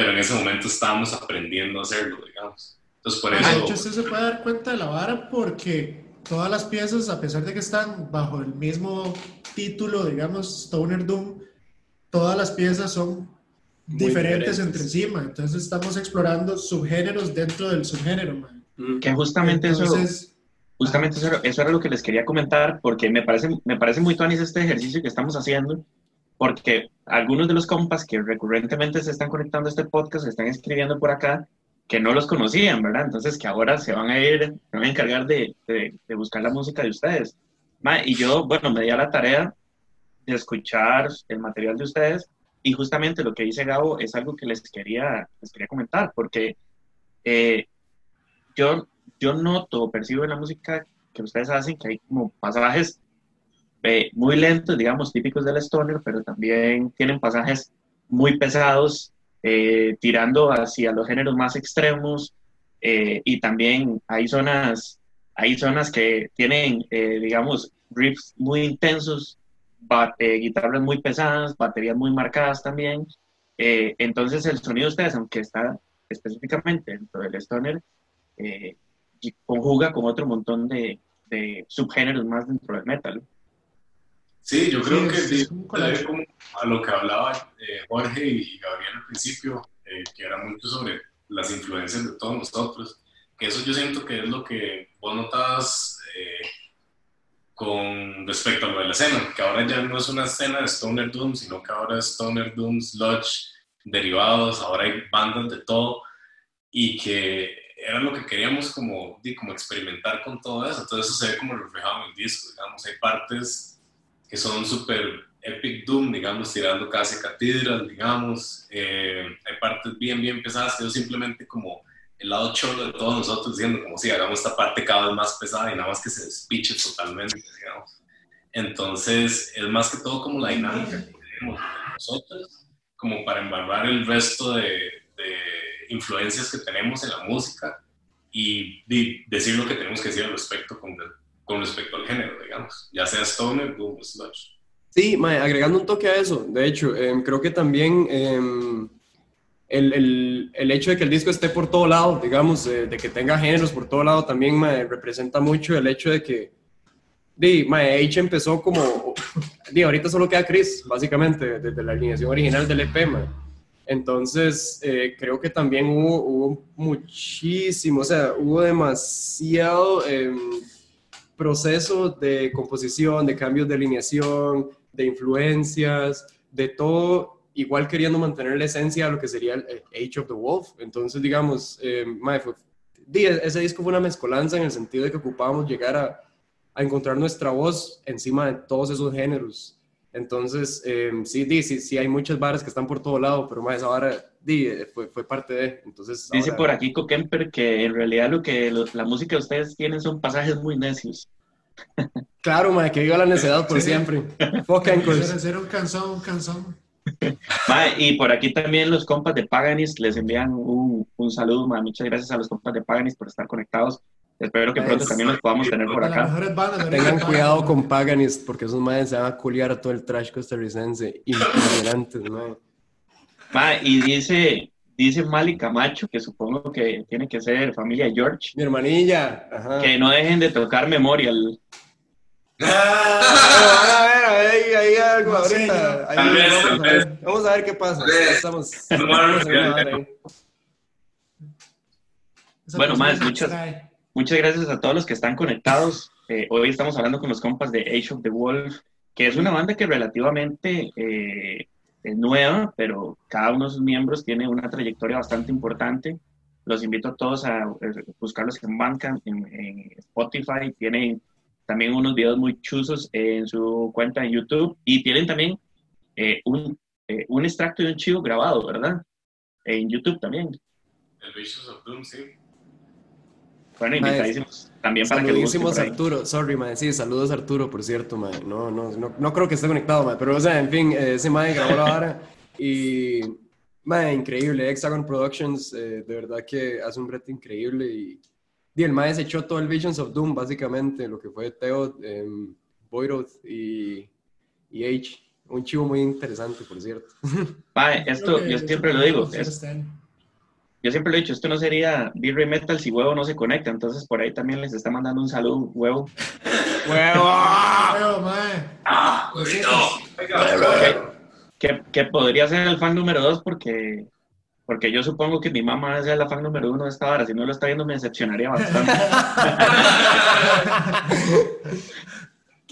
[SPEAKER 4] pero en ese momento estábamos aprendiendo a hacerlo, digamos. Entonces, por eso...
[SPEAKER 2] De hecho, usted se puede dar cuenta de la vara porque todas las piezas, a pesar de que están bajo el mismo título, digamos, Stoner Doom, todas las piezas son diferentes, entre sí, Entonces estamos explorando subgéneros dentro del subgénero, man.
[SPEAKER 3] Que justamente eso... Justamente eso, eso, era lo que les quería comentar, porque me parece, me parece muy tonis este ejercicio que estamos haciendo, porque algunos de los compas que recurrentemente se están conectando a este podcast, se están escribiendo por acá, que no los conocían, ¿verdad? Entonces que ahora se van a ir, se van a encargar de, de, buscar la música de ustedes. y yo, bueno, me di a la tarea de escuchar el material de ustedes y justamente lo que dice Gabo es algo que les quería, les quería comentar, porque eh, yo, yo noto, percibo en la música que ustedes hacen que hay como pasajes eh, muy lentos, digamos, típicos del stoner, pero también tienen pasajes muy pesados, eh, tirando hacia los géneros más extremos, eh, y también hay zonas, hay zonas que tienen, digamos, riffs muy intensos, guitarras muy pesadas, baterías muy marcadas también. entonces el sonido de ustedes, aunque está específicamente dentro del stoner, conjuga con otro montón de, de subgéneros más dentro del metal.
[SPEAKER 4] Sí, yo creo que como a lo que hablaba eh, Jorge y Gabriel al principio, eh, que era mucho sobre las influencias de todos nosotros, que eso yo siento que es lo que vos notabas eh, con respecto a lo de la escena, que ahora ya no es una escena de Stoner Doom, sino que ahora es Stoner Doom, Sludge, derivados, ahora hay bandas de todo, y que era lo que queríamos como, como experimentar con todo eso, todo eso se ve como reflejado en el disco, digamos, hay partes que son súper epic doom, digamos, tirando casi catedral, digamos. Eh, hay partes bien, bien pesadas que yo simplemente como el lado cholo de todos nosotros diciendo como si hagamos esta parte cada vez más pesada y nada más que se despiche totalmente, digamos. Entonces, es más que todo como la dinámica que tenemos nosotros, como para embarrar el resto de, de influencias que tenemos en la música y, y, decir lo que tenemos que decir al respecto con, con respecto al género, digamos, ya sea stoner o sludge.
[SPEAKER 5] Sí, agregando un toque a eso, de hecho, em, creo que también em, el, el, el, hecho de que el disco esté por todo lado, digamos, de que tenga géneros por todo lado, también representa mucho el hecho de que di, H empezó como, di, ahorita solo queda Chris, básicamente, desde la alineación original del EP, Entonces, eh, creo que también hubo, hubo, muchísimo, o sea, hubo demasiado eh, proceso de composición, de cambios de alineación, de influencias, de todo, igual queriendo mantener la esencia de lo que sería el Age of the Wolf. Entonces, digamos, eh, ese disco fue una mezcolanza en el sentido de que ocupábamos llegar a a encontrar nuestra voz encima de todos esos géneros. Entonces, eh, sí, sí, sí, hay muchas varas que están por todo lado, pero más esa vara di, eh, fue, fue parte de. Entonces,
[SPEAKER 3] Dice
[SPEAKER 5] ahora-
[SPEAKER 3] por aquí Coquemper que en realidad lo que lo- la música de ustedes tienen son pasajes muy necios.
[SPEAKER 5] Claro, mae, que viva la necedad por
[SPEAKER 2] Sí.
[SPEAKER 5] siempre. Fuck Anchors.
[SPEAKER 2] Hacer, un canzón, un canzón.
[SPEAKER 3] Mae, y por aquí también los compas de Paganis les envían un, un saludo. mae. Muchas gracias a los compas de Paganis por estar conectados. Espero que pronto
[SPEAKER 5] Eso.
[SPEAKER 3] también los podamos tener por acá.
[SPEAKER 2] bandas.
[SPEAKER 5] Tengan
[SPEAKER 2] en
[SPEAKER 5] cuidado con Paganist, porque esos madres se van a culiar a todo el trash costarricense. Impresionantes, mae.
[SPEAKER 3] Mae, y dice, dice Mali Camacho, que supongo que tiene que ser familia George,
[SPEAKER 5] Mi hermanilla. Ajá.
[SPEAKER 3] que no dejen de tocar Memorial.
[SPEAKER 5] a ver, a ver, ahí, ahí algo ahorita. Ahí
[SPEAKER 4] Tal vez,
[SPEAKER 5] vamos,
[SPEAKER 4] tal
[SPEAKER 5] a ver, vamos a ver qué pasa. Estamos,
[SPEAKER 4] Bueno,
[SPEAKER 5] estamos
[SPEAKER 3] más, muchas-. Muchas gracias a todos los que están conectados. Eh, hoy estamos hablando con los compas de Age of the Wolf, que es una banda que relativamente eh, es nueva, pero cada uno de sus miembros tiene una trayectoria bastante importante. Los invito a todos a eh, buscarlos en Bandcamp, en, en Spotify. Tienen también unos videos muy chuzos en su cuenta de YouTube y tienen también un, extracto de un chivo grabado, ¿verdad? En YouTube también.
[SPEAKER 4] El Vicious of Doom, sí.
[SPEAKER 3] Bueno, invitadísimos también para que lo ahí.
[SPEAKER 5] Arturo, sorry, mae. Sí, saludos Arturo, por cierto, mae. No, no, no, no creo que esté conectado, mae. Pero, o sea, en fin, eh, ese mae grabó la vara y, mae, increíble. Hexagon Productions, eh, de verdad que hace un reto increíble y, y el mae se echó todo el Visions of Doom, básicamente, lo que fue Teo, eh, Boyroth y, y H. Un chivo muy interesante, por cierto.
[SPEAKER 3] Mae, esto yo siempre lo digo, es-. Yo siempre lo he dicho, esto no sería Birra y Metal si Huevo no se conecta, entonces por ahí también les está mandando un saludo, Huevo.
[SPEAKER 6] Ah, huevito.
[SPEAKER 2] siento.
[SPEAKER 3] Que, que podría ser el fan número dos porque, porque yo supongo que mi mamá es la fan número uno de esta hora, si no lo está viendo me decepcionaría bastante.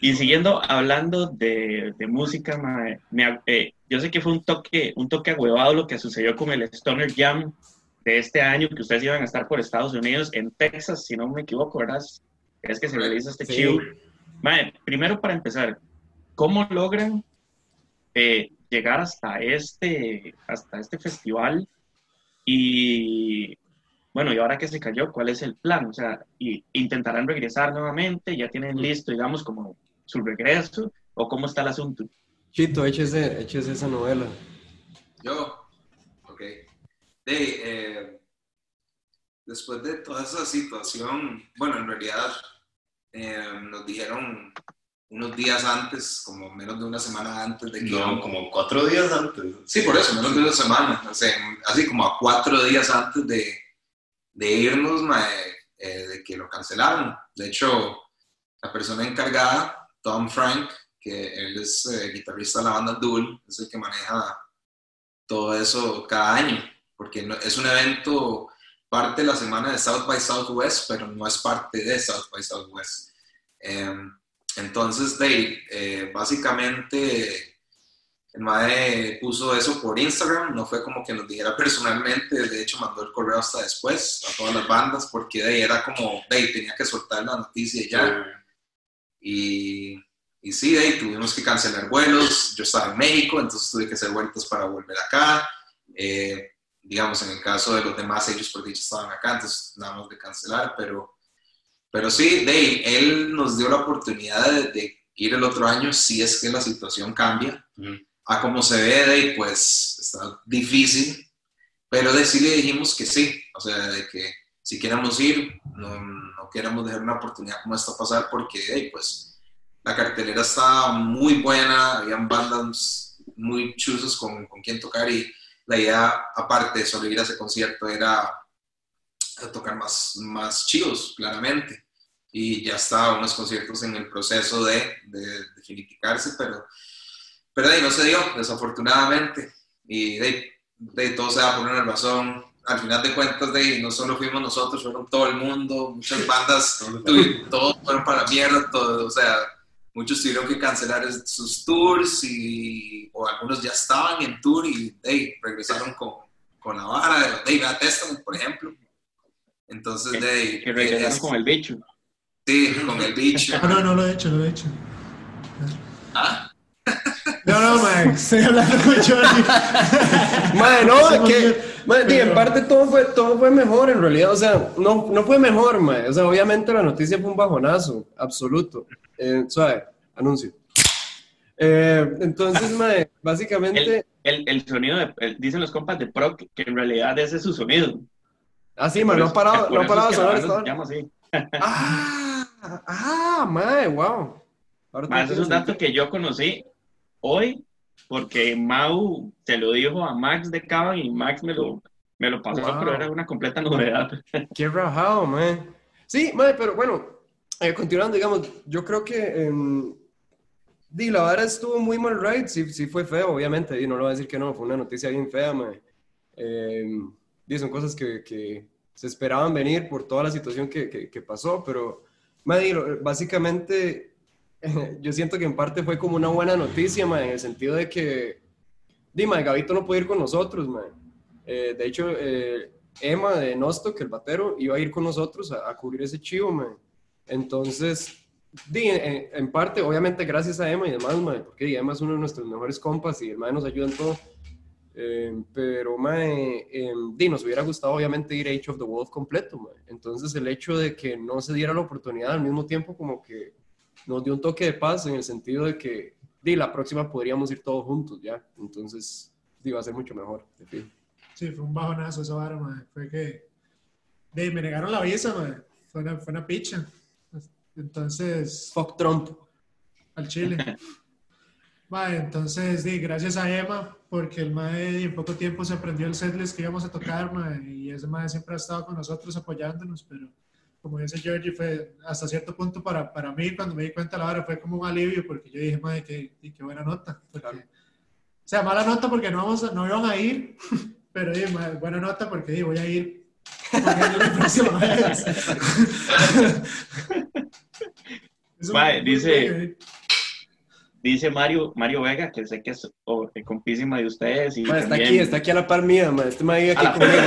[SPEAKER 3] Y siguiendo hablando de, de música, mae, me- eh, yo sé que fue un toque, un toque agüevado lo que sucedió con el Stoner Jam de este año, que ustedes iban a estar por Estados Unidos, en Texas, si no me equivoco, ¿verdad? Es que se realiza este
[SPEAKER 5] Sí.
[SPEAKER 3] chivo. Primero para empezar, ¿cómo logran eh, llegar hasta este, hasta este festival? Y bueno, y ahora que se cayó, ¿cuál es el plan? O sea, y, ¿intentarán regresar nuevamente? ¿Ya tienen listo, digamos, como su regreso? ¿O cómo está el asunto?
[SPEAKER 5] Chito, échese, échese esa novela.
[SPEAKER 6] Yo, ok. De, eh, después de toda esa situación, bueno, en realidad eh, nos dijeron unos días antes, como menos de una semana antes de que...
[SPEAKER 4] No, como cuatro días antes.
[SPEAKER 6] Sí, por eso, menos de una semana, o sea, así como a cuatro días antes de, de irnos, mae, eh, de que lo cancelaron. De hecho, la persona encargada, Tom Frank, que él es eh, guitarrista de la banda Duel, es el que maneja todo eso cada año, porque no- es un evento parte de la semana de South by Southwest, pero no es parte de South by Southwest. Em, entonces, Dave, eh, básicamente el MAE puso eso por Instagram, no fue como que nos dijera personalmente, de hecho mandó el correo hasta después a todas las bandas, porque de ahí era como, ahí tenía que soltar la noticia ya. Y, y sí, de ahí tuvimos que cancelar vuelos, yo estaba en México, entonces tuve que hacer vueltas para volver acá. Eh, digamos, en el caso de los demás, ellos porque ellos estaban acá, entonces nada más de cancelar, pero, pero sí, de ahí, él nos dio la oportunidad de, de ir el otro año si es que la situación cambia. A como se ve de ahí, pues está difícil, pero de sí le dijimos que sí, o sea, de que si queremos ir, no, no queremos dejar una oportunidad como esta pasar porque de ahí, pues la cartelera está muy buena, habían bandas muy chuzos con, con quien tocar y la idea, aparte de solo ir a ese concierto, era tocar más, más chivos, claramente. Y ya está unos conciertos en el proceso de, de, de finiquitarse, pero pero ahí no se dio, desafortunadamente. Y de, de todo se da por una razón. Al final de cuentas, de no solo fuimos nosotros, fueron todo el mundo, muchas bandas, todos fueron para mierda, todo, o sea, muchos tuvieron que cancelar sus tours y, o algunos ya estaban en tour y ahí regresaron con, con la vara de David Testament, por ejemplo. Entonces, de ahí,
[SPEAKER 3] Que regresaron
[SPEAKER 6] es-
[SPEAKER 3] con el bicho.
[SPEAKER 6] Sí, con el bicho.
[SPEAKER 2] Ah, no, no lo he hecho, no lo he hecho.
[SPEAKER 6] ¿Ah?
[SPEAKER 2] No, no, man, estoy hablando con Jordi.
[SPEAKER 5] Madre, no, que, di, en parte todo fue, todo fue mejor en realidad, o sea, no, no fue mejor, madre. o sea, obviamente la noticia fue un bajonazo, absoluto. Eh, suave, anuncio. Eh, entonces, madre, básicamente,
[SPEAKER 3] El, el sonido, de, el- dicen los compas de Proc, que en realidad ese es su sonido.
[SPEAKER 5] así, madre, no ha parado, no ha parado de sonar
[SPEAKER 3] llama así.
[SPEAKER 5] Ah, ah, madre, wow. Ahora
[SPEAKER 3] Ma, ese es un dato que yo conocí hoy porque Mau se lo dijo a Max de Caban y Max me lo, me lo pasó,
[SPEAKER 5] Wow.
[SPEAKER 3] pero era una completa novedad.
[SPEAKER 5] Qué rajado, man. Sí, man, pero bueno, eh, continuando, digamos, yo creo que em, di, la vara estuvo muy mal right, sí, sí fue feo, obviamente, y no lo voy a decir que no, fue una noticia bien fea, man. Em, di, son cosas que, que se esperaban venir por toda la situación que, que, que pasó, pero man, básicamente yo siento que en parte fue como una buena noticia, man, en el sentido de que, di, man, Gabito no puede ir con nosotros, man. Eh, de hecho, eh, Emma de Nostock, el batero, iba a ir con nosotros a, a cubrir ese chivo, man. Entonces, di, en, parte, obviamente, gracias a Emma y demás, man, porque di, Emma es uno de nuestros mejores compas y el nos ayuda en todo. Eh, pero, man, eh, di, nos hubiera gustado, obviamente, ir Age of the Wolf completo, man. Entonces, el hecho de que no se diera la oportunidad al mismo tiempo, como que nos dio un toque de paz en el sentido de que, di, la próxima podríamos ir todos juntos, ya. Entonces, di, va a ser mucho mejor, de fijo.
[SPEAKER 2] Sí, fue un bajonazo esa vara, man. Fue que. De, me negaron la visa, man. Fue una, fue una picha. Entonces,
[SPEAKER 5] Fuck Trump.
[SPEAKER 2] al Chile. Vale, entonces, di, gracias a Emma, porque el mae en poco tiempo se aprendió el setlist que íbamos a tocar, mae, y ese mae siempre ha estado con nosotros apoyándonos, pero como dice Georgie, fue hasta cierto punto para, para mí, cuando me di cuenta la hora, fue como un alivio, porque yo dije, madre, qué, qué buena nota. porque-
[SPEAKER 5] Claro.
[SPEAKER 2] O sea, mala nota porque no, vamos a- no iban a ir, pero di, mae, buena nota porque di, voy a ir. poniendo la próxima vez.
[SPEAKER 3] Mae, dice-
[SPEAKER 2] eh,
[SPEAKER 3] Dice Mario, Mario Vega, que sé que es oh, compísima de ustedes. Y
[SPEAKER 5] Ma, está
[SPEAKER 3] también-
[SPEAKER 5] aquí, está aquí a la par mía, ma. Este ma vive aquí
[SPEAKER 3] A la
[SPEAKER 5] conmigo,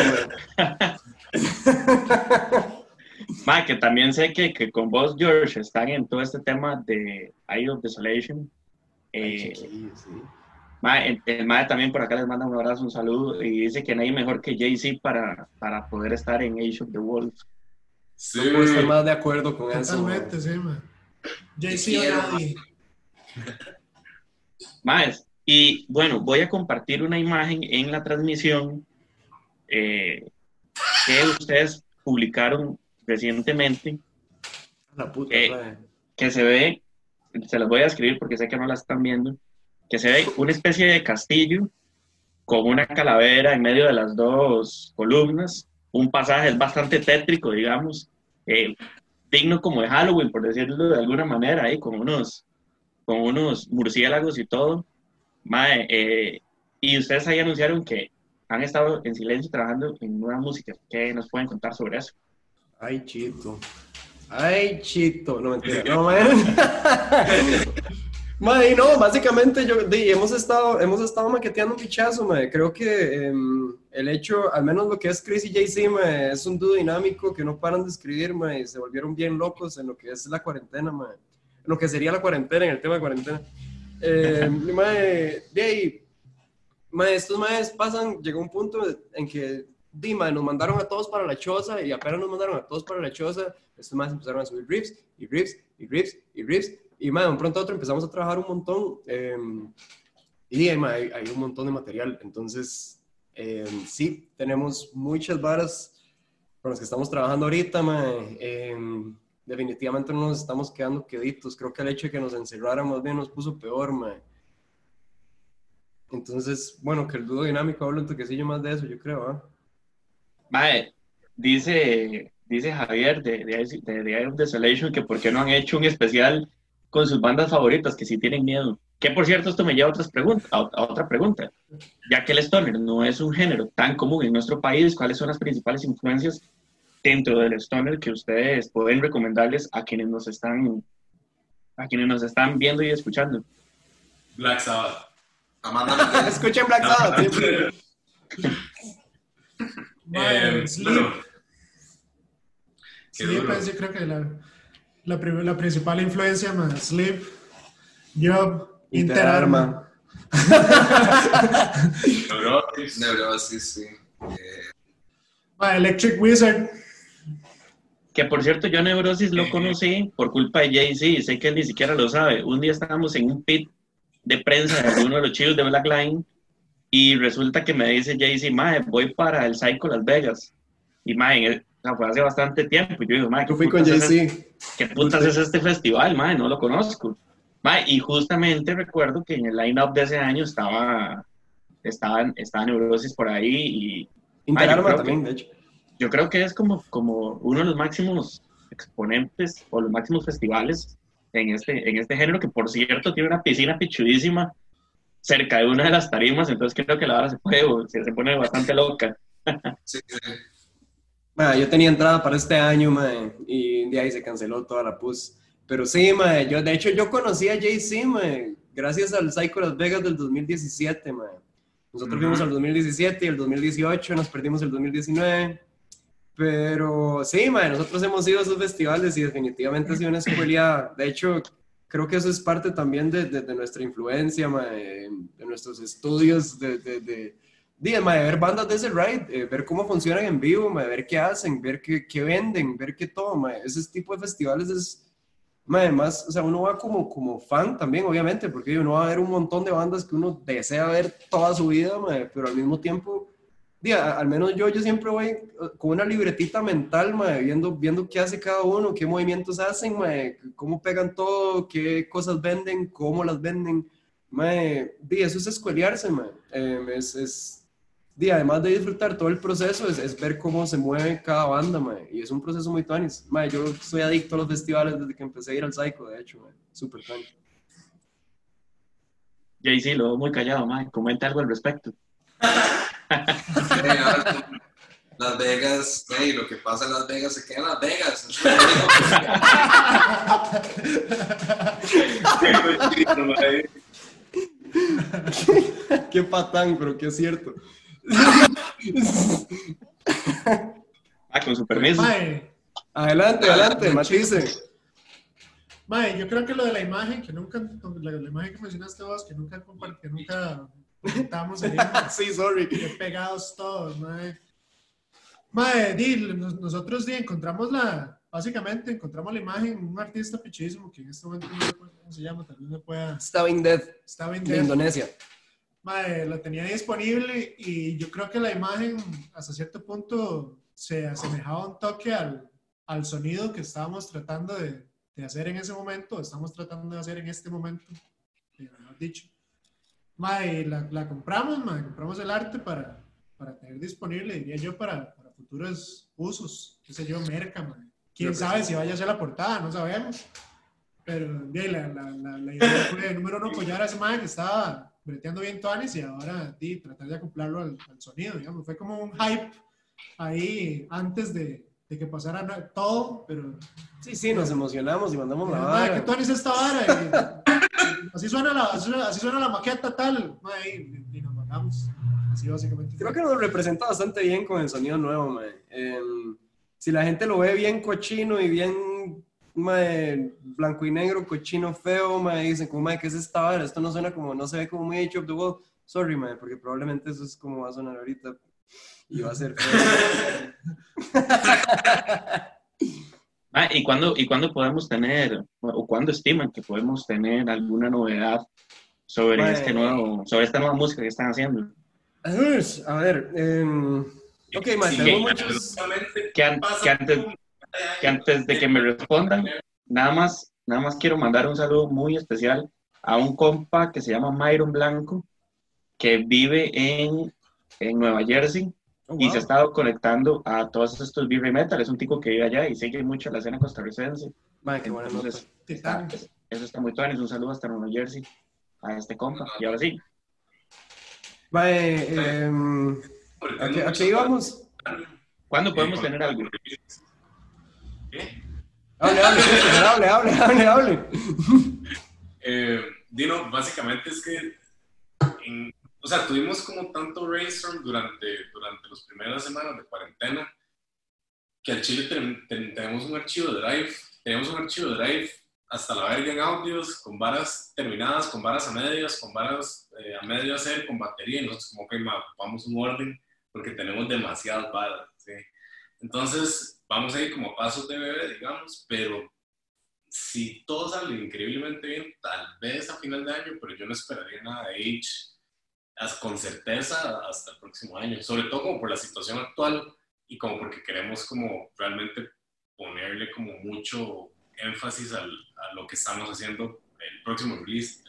[SPEAKER 5] ma.
[SPEAKER 3] Que también sé que, que con vos, George, están en todo este tema de Eye of Desolation. Eh,
[SPEAKER 5] Chiquillo, sí.
[SPEAKER 3] ma, el, el mae también por acá les manda un abrazo, un saludo y dice que nadie mejor que Jay-Z para, para poder estar en Age of the Wolf.
[SPEAKER 4] Sí.
[SPEAKER 5] No puedo estar más de acuerdo con eso. ma.
[SPEAKER 2] Totalmente, sí, man. JC.
[SPEAKER 3] Más, y bueno, voy a compartir una imagen en la transmisión eh, que ustedes publicaron recientemente,
[SPEAKER 5] La puta,
[SPEAKER 3] Eh, que se ve, se las voy a escribir porque sé que no la están viendo, que se ve una especie de castillo con una calavera en medio de las dos columnas, un pasaje es bastante tétrico, digamos, eh, digno como de Halloween, por decirlo de alguna manera, ahí con unos, con unos murciélagos y todo. Mae, eh, y ustedes ahí anunciaron que han estado en silencio trabajando en nueva música. ¿Qué nos pueden contar sobre eso?
[SPEAKER 5] Ay, chito. Ay, chito. No, mentira. No, man. Madre, no, básicamente yo, di, hemos, estado, hemos estado maqueteando un pichazo, madre. Creo que em, el hecho, al menos lo que es Chris y Jay-Z, es un dúo dinámico que no paran de escribir, madre, y se volvieron bien locos en lo que es la cuarentena, madre. Lo que sería la cuarentena, en el tema de cuarentena. Eh, madre, de ahí, madre, estos madres pasan, llegó un punto en que, di, nos mandaron a todos para la choza y apenas nos mandaron a todos para la choza, estos madres empezaron a subir riffs y riffs y riffs y riffs y madre, de un pronto a otro empezamos a trabajar un montón eh, y eh, hay, hay un montón de material, entonces eh, sí, tenemos muchas varas con las que estamos trabajando ahorita, madre. Eh, definitivamente no nos estamos quedando queditos, creo que el hecho de que nos encerraran más bien nos puso peor, madre. Entonces, bueno, que el dúo dinámico habla un toquecillo más de eso, yo creo.
[SPEAKER 3] Mae, dice, dice Javier de, de, de, de of Desolation que por qué no han hecho un especial con sus bandas favoritas, que si tienen miedo. Que por cierto, esto me lleva a, otras preguntas, a, a otra pregunta. Ya que el stoner no es un género tan común en nuestro país, ¿cuáles son las principales influencias dentro del stoner que ustedes pueden recomendarles a quienes nos están, a quienes nos están viendo y escuchando?
[SPEAKER 4] Black Sabbath.
[SPEAKER 6] Amanda,
[SPEAKER 5] Escuchen Black Sabbath. siempre.
[SPEAKER 4] Eh,
[SPEAKER 2] Sleep. Sleep es, yo creo que la... la, la principal influencia, man, Sleep, Job,
[SPEAKER 5] Interarma.
[SPEAKER 4] Neurosis.
[SPEAKER 6] Neurosis, sí. Eh,
[SPEAKER 2] man, Electric Wizard.
[SPEAKER 3] Que por cierto, yo Neurosis lo conocí por culpa de Jay-Z, y sé que él ni siquiera lo sabe. Un día estábamos en un pit de prensa de uno de los chicos de Black Line y resulta que me dice Jay-Z, mae, voy para el Psycho Las Vegas. Y mae, sea, fue hace bastante tiempo. Y yo digo, mae, ¿qué
[SPEAKER 5] Yo con
[SPEAKER 3] putas es
[SPEAKER 5] Jay-Z.
[SPEAKER 3] ¿qué putas es este festival, mae? No lo conozco. Mae, y justamente recuerdo que en el line-up de ese año estaba, estaban, estaba Neurosis por ahí y
[SPEAKER 5] Interarma
[SPEAKER 3] creo
[SPEAKER 5] también,
[SPEAKER 3] que-
[SPEAKER 5] de hecho.
[SPEAKER 3] yo creo que es como, como uno de los máximos exponentes o los máximos festivales en este, en este género, que por cierto tiene una piscina pichudísima cerca de una de las tarimas, entonces creo que la hora se, puede, se, se pone bastante loca.
[SPEAKER 6] sí, sí.
[SPEAKER 5] Ma, yo tenía entrada para este año, ma, y de ahí se canceló toda la pus. Pero sí, ma, yo, de hecho yo conocí a Jay-Z, gracias al Psycho Las Vegas del 2017, ma. Nosotros fuimos al 2017 y el 2018 nos perdimos el 2019. Pero sí, ma, nosotros hemos ido a esos festivales y definitivamente ha sido una escuela. De hecho, creo que eso es parte también de, de- de nuestra influencia, ma, de, de nuestros estudios, de, ma, de ver bandas de ese ride, eh, ver cómo funcionan en vivo, ma, ver qué hacen, ver qué, qué venden, ver qué todo. ma. Ese tipo de festivales es, ma, además, o sea, uno va como, como fan también, obviamente, porque uno va a ver un montón de bandas que uno desea ver toda su vida, ma, pero al mismo tiempo Di, a- al menos yo, yo siempre voy eh, con una libretita mental, mae, viendo, viendo qué hace cada uno, qué movimientos hacen, cómo pegan todo, qué cosas venden, cómo las venden. Mae, eso es escuelearse, mae. Em, es, es, di, además de disfrutar todo el proceso, es, es ver cómo se mueve cada banda, mae, y es un proceso muy tuanis. Mae, yo soy adicto a los festivales desde que empecé a ir al Psycho, de hecho, mae, súper tuanis.
[SPEAKER 3] Jay-Z lo veo muy callado, mae, comente algo al respecto.
[SPEAKER 6] Sí, Las Vegas, hey, lo que pasa en Las Vegas se queda en Las Vegas.
[SPEAKER 5] Qué patán, pero qué es cierto.
[SPEAKER 3] Ah, con su permiso.
[SPEAKER 2] Mae,
[SPEAKER 5] Adelante, adelante, matice.
[SPEAKER 2] mae, yo creo que lo de la imagen, que nunca, la, la imagen que mencionaste vos, que nunca compart- que nunca comentamos ahí,
[SPEAKER 5] sí, sorry.
[SPEAKER 2] qué pegados todos, mae. Mae, di, nos- nosotros di, encontramos la, básicamente encontramos la imagen de un artista pichísimo que en este momento no cómo se llama, tal vez me pueda,
[SPEAKER 5] Stabbing Death
[SPEAKER 2] está bien
[SPEAKER 5] de Indonesia.
[SPEAKER 2] Mae, lo tenía disponible y yo creo que la imagen hasta cierto punto se asemejaba un toque al, al sonido que estábamos tratando de, de hacer en ese momento, estamos tratando de hacer en este momento, eh, mejor dicho. Mae, la, la compramos, mae, compramos el arte para, para tener disponible, diría yo, para, para futuros usos, qué sé yo, merca, mae. Quién sabe si vaya a ser la portada, no sabemos. Pero la, la, la, la idea fue, número uno, apoyar a ese man que estaba breteando bien Tuanis y ahora di, tratar de acoplarlo al, al sonido, digamos. Fue como un hype ahí antes de, de que pasara todo, pero
[SPEAKER 5] Sí, sí, nos emocionamos y mandamos la
[SPEAKER 2] "Mae, ¿qué
[SPEAKER 5] vara.
[SPEAKER 2] Tuanis es esta vara? Y, así, suena la, así, suena, la maqueta tal, mae, y, nos mandamos. Así básicamente.
[SPEAKER 5] Creo que nos representa bastante bien con el sonido nuevo, mae. Em, si la gente lo ve bien cochino y bien mae, blanco y negro, cochino feo, mae, dicen como, mae, ¿qué es esta vara? Esto no suena como, no se ve como muy Age of the World. Sorry, mae, porque probablemente eso es como va a sonar ahorita. Y va a ser feo.
[SPEAKER 3] Ah, ¿y cuándo, ¿Y cuándo podemos tener, o cuándo estiman que podemos tener alguna novedad sobre,
[SPEAKER 5] Mae.
[SPEAKER 3] este nuevo, sobre esta nueva música que están haciendo?
[SPEAKER 5] A ver, em, ok, mae, tenemos muchos...
[SPEAKER 3] Que, an- que antes, que antes de que me respondan, nada más, nada más quiero mandar un saludo muy especial a un compa que se llama Myron Blanco, que vive en, en Nueva Jersey
[SPEAKER 5] Oh,
[SPEAKER 3] y se ha estado conectando a todos estos birra metal. Es un tipo que vive allá y sigue mucho la escena costarricense.
[SPEAKER 5] Mae, qué.
[SPEAKER 3] Entonces, está-
[SPEAKER 2] Titán.
[SPEAKER 3] eso está muy tuanis. Un saludo hasta Nueva Jersey a este compa. Y ahora sí,
[SPEAKER 5] Mae, em, ¿a qué, a qué íbamos?
[SPEAKER 3] ¿cuándo podemos
[SPEAKER 4] Sí,
[SPEAKER 3] tener algo?
[SPEAKER 4] ¿Qué?
[SPEAKER 5] Hable, hable, hable, hable, hable, hable.
[SPEAKER 4] Eh, Dino, básicamente es que, en- o sea, tuvimos como tanto brainstorm durante, durante las primeras semanas de cuarentena que al chile ten- ten- tenemos un archivo de Drive tenemos un archivo de Drive hasta la verga en audios, con varas terminadas, con varas a medias, con varas eh, a medio hacer, con batería, y nosotros como que vamos un orden porque tenemos demasiadas varas, ¿sí? Entonces, vamos a ir como pasos de bebé, digamos, pero si todo sale increíblemente bien, tal vez a final de año, pero yo no esperaría nada de H con certeza hasta el próximo año, sobre todo como por la situación actual y como porque queremos como realmente ponerle como mucho énfasis al, a lo que estamos haciendo el próximo release.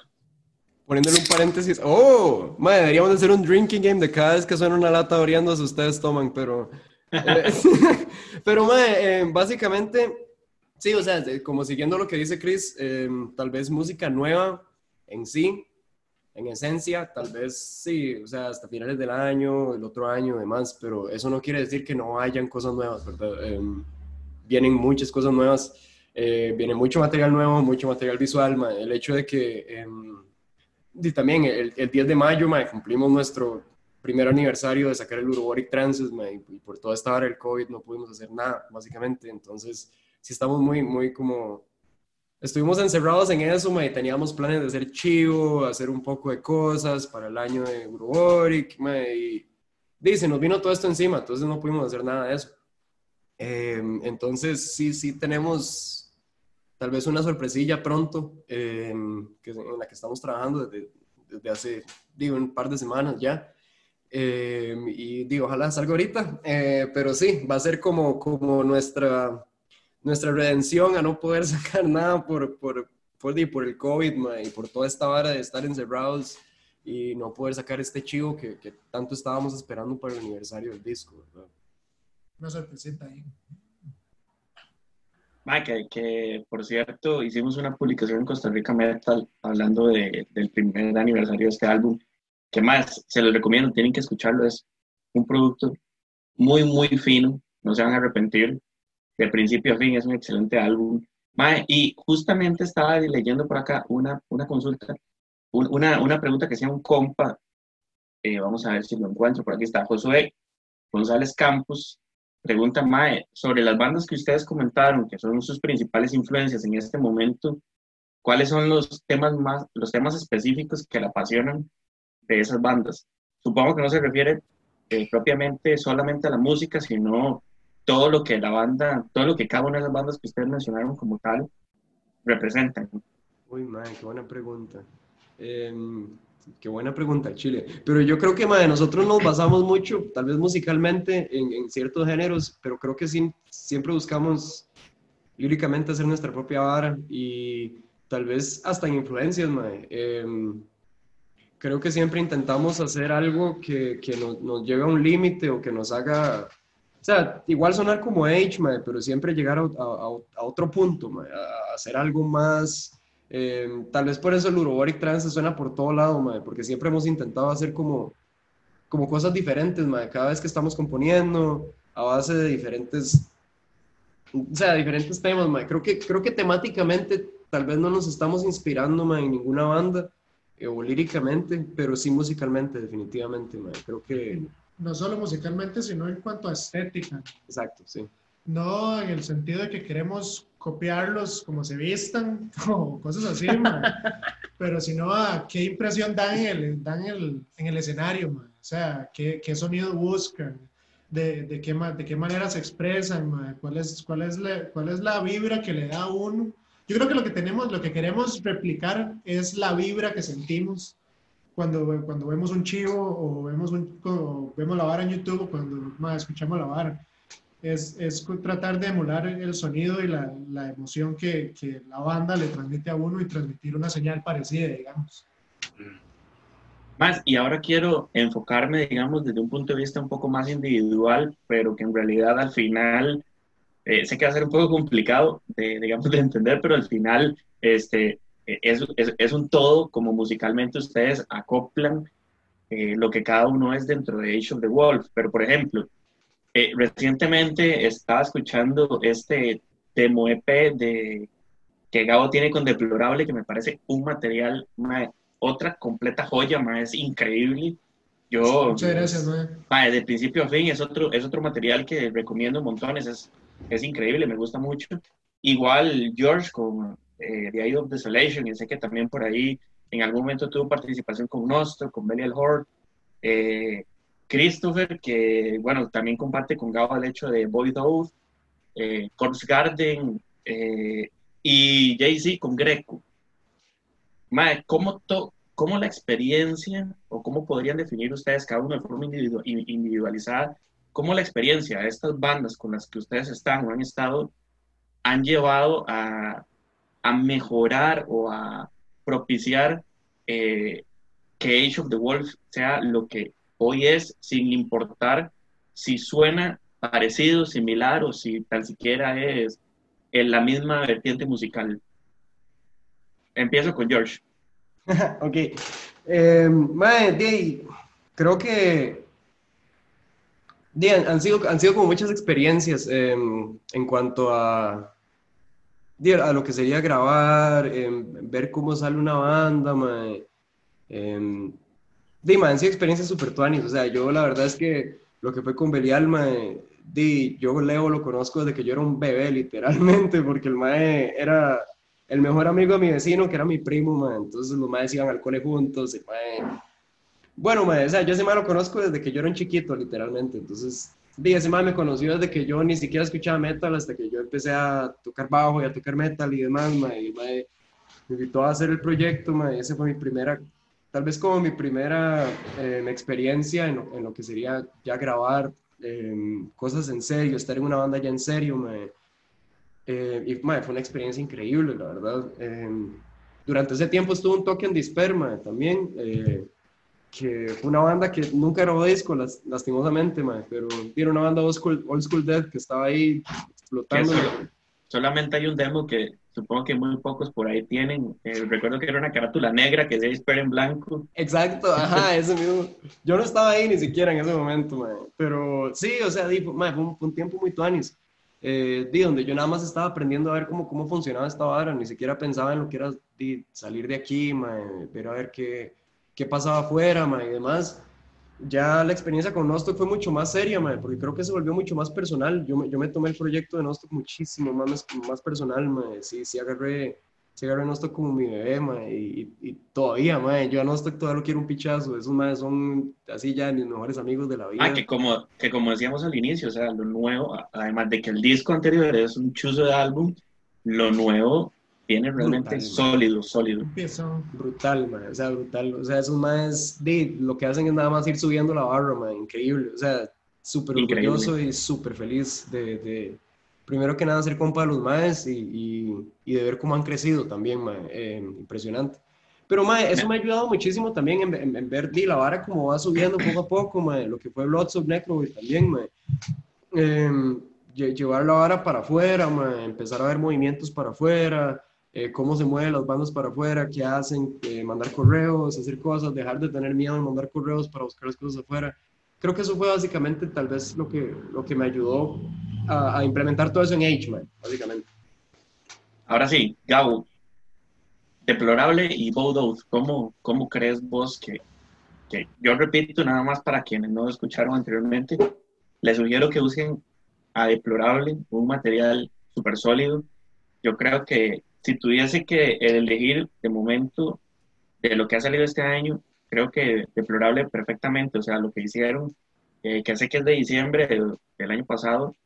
[SPEAKER 5] Poniéndole un paréntesis, oh, madre, deberíamos hacer un drinking game de cada vez que suena una lata abriéndose, ustedes toman, pero... Eh, pero, madre, eh, básicamente, sí, o sea, como siguiendo lo que dice Chris, eh, tal vez música nueva en sí, en esencia, tal vez sí, o sea, hasta finales del año, el otro año, demás, pero eso no quiere decir que no hayan cosas nuevas, ¿verdad? vienen muchas cosas nuevas, eh, viene mucho material nuevo, mucho material visual, el hecho de que em, y también el, el, 10 de mayo cumplimos nuestro primer aniversario de sacar el Uroboric Trances y, por toda esta hora del COVID no pudimos hacer nada, básicamente, entonces sí estamos muy, muy como... Estuvimos encerrados en eso, y teníamos planes de hacer chivo, hacer un poco de cosas para el año de Uroboric, y dice, nos vino todo esto encima, entonces no pudimos hacer nada de eso. Em, entonces, sí, sí tenemos tal vez una sorpresilla pronto em, que, en la que estamos trabajando desde, desde, hace, digo, un par de semanas ya. Em, y digo, ojalá salga ahorita, eh, pero sí, va a ser como, como nuestra, nuestra redención a no poder sacar nada por, por, por, por el COVID y por toda esta vara de estar encerrados y no poder sacar este chivo que, que tanto estábamos esperando para el aniversario del disco, ¿verdad?
[SPEAKER 2] una sorpresita ahí.
[SPEAKER 3] que, que, por cierto, hicimos una publicación en Costa Rica Metal hablando de, del primer aniversario de este álbum. Que más, se los recomiendo, tienen que escucharlo. Es un producto muy, muy fino, no se van a arrepentir. De principio a fin es un excelente álbum. y justamente estaba leyendo por acá una, una consulta, una, una pregunta que hacía un compa. Eh, vamos a ver si lo encuentro. Por aquí está Josué González Campos Pregunta Mae, sobre las bandas que ustedes comentaron, que son sus principales influencias en este momento, ¿cuáles son los temas más, los temas específicos que la apasionan de esas bandas? Supongo que no se refiere eh, propiamente solamente a la música, sino todo lo que la banda, todo lo que cada una de las bandas que ustedes mencionaron como tal representan.
[SPEAKER 5] Uy, mae, qué buena pregunta. Eh, Qué buena pregunta, Chile. Pero yo creo que madre, nosotros nos basamos mucho, tal vez musicalmente, en, ciertos géneros, pero creo que sí, siempre buscamos líricamente hacer nuestra propia vara y tal vez hasta en influencias. Madre. Em, creo que siempre intentamos hacer algo que, que nos, nos, lleve a un límite o que nos haga, o sea, igual sonar como Age, madre, pero siempre llegar a, a, otro punto, a hacer algo más eh, tal vez por eso el Uroboric Trance suena por todo lado, porque siempre hemos intentado hacer como, como cosas diferentes, cada vez que estamos componiendo, a base de diferentes, o sea, diferentes temas, Creo que, creo que temáticamente tal vez no nos estamos inspirando en ninguna banda, eh, o líricamente, pero sí musicalmente, definitivamente, creo que...
[SPEAKER 2] No solo musicalmente, sino en cuanto a estética.
[SPEAKER 5] Exacto, sí.
[SPEAKER 2] No en el sentido de que queremos copiarlos como se vistan o cosas así, pero sino a qué impresión dan el, dan el, en el escenario, o sea, qué, qué sonido buscan, de, de, qué, de qué manera se expresan, cuál, es, cuál, es la, cuál es la vibra que le da a uno. Yo creo que lo que tenemos, lo que queremos replicar es la vibra que sentimos cuando, cuando vemos un chivo o vemos, un, vemos la vara en YouTube o cuando escuchamos la vara es, es, tratar de emular el sonido y la, la emoción que, que, la banda le transmite a uno y transmitir una señal parecida, digamos.
[SPEAKER 3] Más, y ahora quiero enfocarme, digamos, desde un punto de vista un poco más individual, pero que en realidad al final, eh, sé que va a ser un poco complicado de, digamos, de entender, pero al final este, es, es, es un todo, como musicalmente ustedes acoplan eh, lo que cada uno es dentro de Age of the Wolf. Pero, por ejemplo, eh, recientemente estaba escuchando este demo EP de, que Gabo tiene con Deplorable, que me parece un material, otra completa joya, más es increíble. Yo,
[SPEAKER 2] Muchas gracias, mae.
[SPEAKER 3] de principio a fin es otro, es otro material que recomiendo montones, es, es increíble, me gusta mucho. igual George con eh, The Eye of Desolation, y sé que también por ahí en algún momento tuvo participación con Nostro, con Belial Horde, eh, Christopher, que bueno, también comparte con Gabo el hecho de Boy Oath, eh, Corpse Garden eh, y Jay-Z con Greco. Mae, ¿cómo, to, ¿cómo la experiencia o cómo podrían definir ustedes cada uno de forma individualizada, cómo la experiencia de estas bandas con las que ustedes están o han estado han llevado a, mejorar o a propiciar eh, que Age of the Wolf sea lo que hoy es, sin importar si suena parecido, similar o si tan siquiera es en la misma vertiente musical. Empiezo con George.
[SPEAKER 5] ok. Eh, creo que han, sido, han sido como muchas experiencias em, en cuanto a, a lo que sería grabar, em, ver cómo sale una banda, mae. Eh, han sido experiencias súper tuanis. O sea, yo la verdad es que lo que fue con Belial, mae, di, yo Leo lo conozco desde que yo era un bebé, literalmente, porque el mae era el mejor amigo de mi vecino, que era mi primo, mae. Entonces los maes iban al cole juntos, el mae bueno, mae, o sea, yo ese mae lo conozco desde que yo era un chiquito, literalmente. Entonces, ese mae me conoció desde que yo ni siquiera escuchaba metal, hasta que yo empecé a tocar bajo y a tocar metal y demás, mae, me invitó a hacer el proyecto, mae. Ese fue mi primera, tal vez como mi primera em, experiencia en lo, que sería ya grabar em, cosas en serio, estar en una banda ya en serio, mae. Eh, y fue una experiencia increíble, la verdad. Em, durante ese tiempo estuvo un toque en Disperma también. Que fue una banda que nunca grabó disco, lastimosamente, pero tiene una banda old school, old school Dead que estaba ahí explotando.
[SPEAKER 3] solamente hay un demo que supongo que muy pocos por ahí tienen. Eh, recuerdo que era una carátula negra que se espera en blanco.
[SPEAKER 5] Exacto, ajá, ese mismo. Yo no estaba ahí ni siquiera en ese momento, pero sí, o sea, fue, un, tiempo muy tuanis. Eh, donde yo nada más estaba aprendiendo a ver cómo, cómo funcionaba esta vara, ni siquiera pensaba en lo que era salir de aquí, ver a ver qué, qué pasaba afuera, ma, y demás. Ya la experiencia con Nostock fue mucho más seria, ma, porque creo que se volvió mucho más personal. Yo, yo me tomé el proyecto de Nostock muchísimo más, más personal, ma. Sí, sí agarré, sí agarré Nostock como mi bebé, ma, y, y, todavía, ma, yo a Nostock todavía lo quiero un pichazo. Esos más son así ya mis mejores amigos de la vida.
[SPEAKER 3] Ah, que como, que como decíamos al inicio, o sea, lo nuevo, además de que el disco anterior es un chuzo de álbum, lo nuevo viene realmente sólido, sólido.
[SPEAKER 5] Brutal, man. O sea, brutal. O sea, esos más de lo que hacen es nada más ir subiendo la barra, man. Increíble. O sea, súper orgulloso y súper feliz de, de, primero que nada, ser compa de los maes y, y, de ver cómo han crecido también, man. Eh, impresionante. Pero, man, eso me ha ayudado muchísimo también en, en, ver la vara como va subiendo poco a poco, man. Lo que fue Bloods of Necro también, man. Eh, llevar la vara para afuera, man. empezar a ver movimientos para afuera, eh, cómo se mueven las bandas para afuera, qué hacen, eh, mandar correos, hacer cosas, dejar de tener miedo en mandar correos para buscar las cosas afuera. Creo que eso fue básicamente tal vez lo que, lo que me ayudó a, implementar todo eso en H, básicamente.
[SPEAKER 3] Ahora sí, Gabo, Deplorable y Bold ¿cómo, ¿cómo crees vos que, que, yo repito nada más para quienes no escucharon anteriormente, les sugiero que usen a Deplorable, un material súper sólido. Yo creo que si tuviese que elegir de momento de lo que ha salido este año, creo que deplorable perfectamente, o sea, lo que hicieron, eh, que sé que es de diciembre del, año pasado,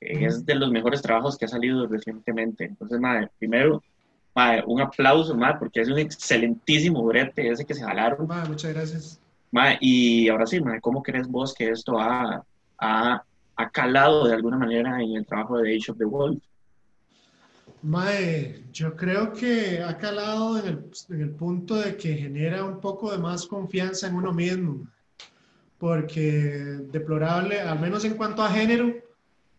[SPEAKER 3] eh, es de los mejores trabajos que ha salido recientemente. Entonces, madre, primero, madre, un aplauso, madre, porque es un excelentísimo brete ese que se jalaron.
[SPEAKER 2] Madre, muchas gracias.
[SPEAKER 3] Madre, y ahora sí, madre, ¿cómo crees vos que esto ha, ha, ha calado de alguna manera en el trabajo de Age of the Wolf?
[SPEAKER 2] Mae, yo creo que ha calado en el, en el, punto de que genera un poco de más confianza en uno mismo. Porque deplorable, al menos en cuanto a género,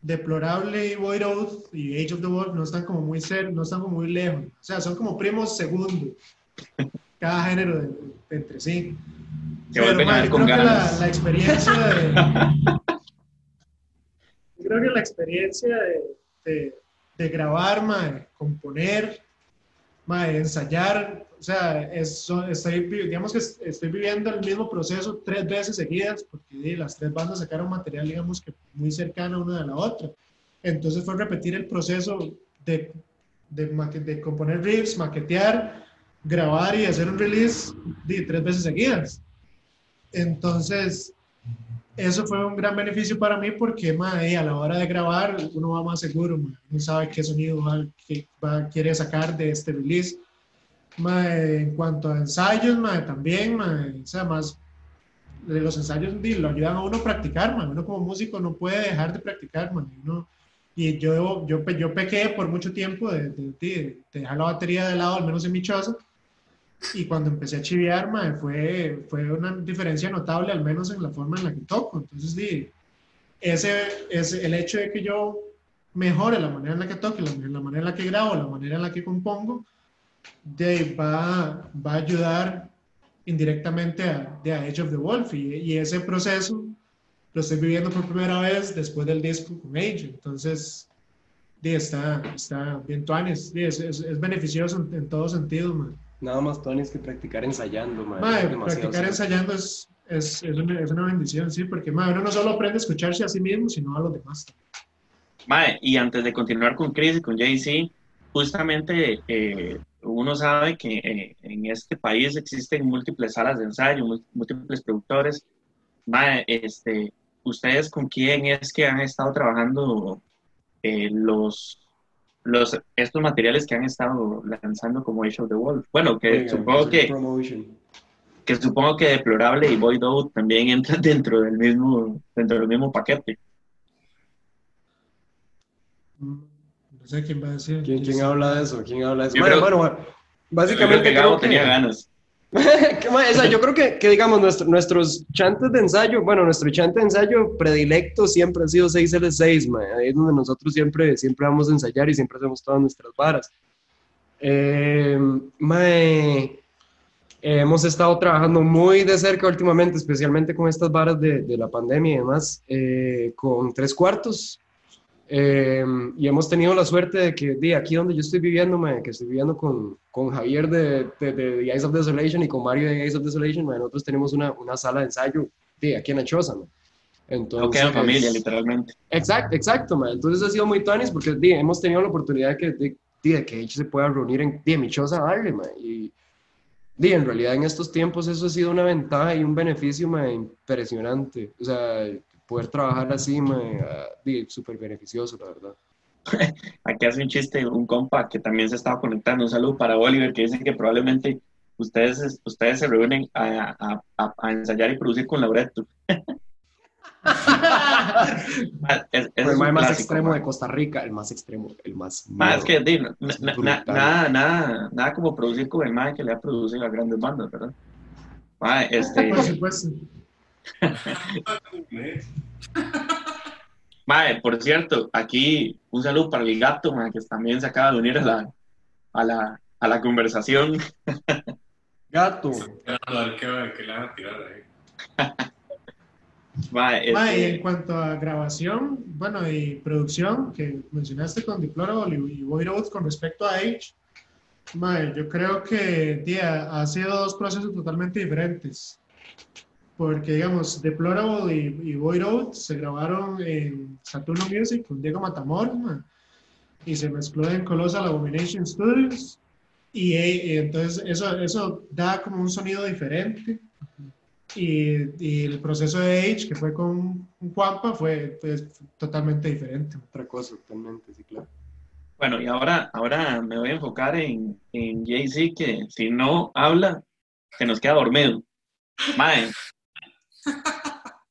[SPEAKER 2] deplorable y Void Oath y Age of the Wolf no están como muy cerca, no están como muy lejos. O sea, son como primos segundos. Cada género de, entre sí.
[SPEAKER 3] Pero, mae, creo que
[SPEAKER 2] la, la, experiencia de. creo que la experiencia de de grabar, mae, componer, mae, ensayar, o sea, estoy, digamos que estoy viviendo el mismo proceso tres veces seguidas, porque las tres bandas sacaron material, digamos que muy cercano una de la otra. Entonces fue repetir el proceso de, de, de componer riffs, maquetear, grabar y hacer un release de tres veces seguidas. Entonces, eso fue un gran beneficio para mí porque a la hora de grabar uno va más seguro, uno sabe qué sonido va, va, quiere sacar de este release. en cuanto a ensayos, también, o sea, más de los ensayos lo ayudan a uno a practicar, uno como músico no puede dejar de practicar, y yo, yo, yo pequé por mucho tiempo de, de, dejar la batería de lado, al menos en mi choza, y cuando empecé a chiviar, fue, fue una diferencia notable, al menos en la forma en la que toco. Entonces, sí, ese es el hecho de que yo mejore la manera en la que toque, la, la manera en la que grabo, la manera en la que compongo, de, va, va a ayudar indirectamente a, de a of the Wolf. Y, y, ese proceso lo estoy viviendo por primera vez después del disco con Age. Entonces, de, está, está bien tuanes. es, es, beneficioso en, en todo sentido, man.
[SPEAKER 5] Nada más, Tony, es que practicar ensayando,
[SPEAKER 2] madre. practicar ensayando es, es, es, una, es, una, bendición, sí, porque madre, uno no solo aprende a escucharse a sí mismo, sino a los demás.
[SPEAKER 3] Madre, y antes de continuar con Chris y con JC, justamente eh, uno sabe que eh, en este país existen múltiples salas de ensayo, múltiples productores. Madre, este, ¿ustedes con quién es que han estado trabajando eh, los los, estos materiales que han estado lanzando como Age of the Wolf. Bueno, que supongo que, que supongo que Deplorable y Void Out también entran dentro del mismo, dentro del mismo paquete.
[SPEAKER 2] No sé quién va a decir.
[SPEAKER 5] ¿Quién, quién habla de eso? ¿Quién habla de eso?
[SPEAKER 3] bueno, bueno, básicamente creo que, tenía ganas.
[SPEAKER 5] yo creo que, que digamos, nuestros chantes de ensayo, bueno, nuestro chante de ensayo predilecto siempre ha sido 6L6, ahí es donde nosotros siempre, siempre vamos a ensayar y siempre hacemos todas nuestras varas. Eh, hemos estado trabajando muy de cerca últimamente, especialmente con estas varas de, de la pandemia y demás, eh, con tres cuartos, eh, y hemos tenido la suerte de que de aquí donde yo estoy viviendo, que estoy viviendo con, con Javier de, de, de, The Eyes of Desolation y con Mario de The Eyes of Desolation, nosotros tenemos una, una, sala de ensayo de aquí en Achosa.
[SPEAKER 3] Entonces, no familia, literalmente.
[SPEAKER 5] Exacto, exacto. Entonces ha sido muy tonis porque hemos tenido la oportunidad que, de, de que ellos se puedan reunir en de mi choza darle. Y en realidad en estos tiempos eso ha sido una ventaja y un beneficio impresionante. O sea, poder trabajar así me súper beneficioso, la verdad.
[SPEAKER 3] Aquí hace un chiste un compa que también se estaba conectando. Un saludo para Oliver, que dice que probablemente ustedes, ustedes se reúnen a, a, a ensayar y producir con Laureto.
[SPEAKER 5] es, es el más extremo de Costa Rica, el más extremo, el más.
[SPEAKER 3] Más que nada, nada, nada como producir con el más que le ha producido a grandes bandas, ¿verdad? este,
[SPEAKER 2] Por supuesto.
[SPEAKER 3] Mae, por cierto, aquí un saludo para el gato, que también se acaba de unir a la, a la, a la conversación.
[SPEAKER 5] Gato.
[SPEAKER 2] Mae, en cuanto a grabación, bueno, y producción, que mencionaste con Deplorable y Void con respecto a Age, mae, yo creo que tía, ha sido dos procesos totalmente diferentes porque digamos, Deplorable y, y Void Out se grabaron en Saturno Music con Diego Matamor y se mezcló en Colossal Abomination Studios y, eh, entonces eso, eso da como un sonido diferente y, y, el proceso de Age que fue con Juanpa fue pues, totalmente diferente.
[SPEAKER 5] Otra cosa totalmente, sí, claro.
[SPEAKER 3] Bueno, y ahora, ahora me voy a enfocar en, en Jay-Z, que si no habla, se nos queda dormido. Mae,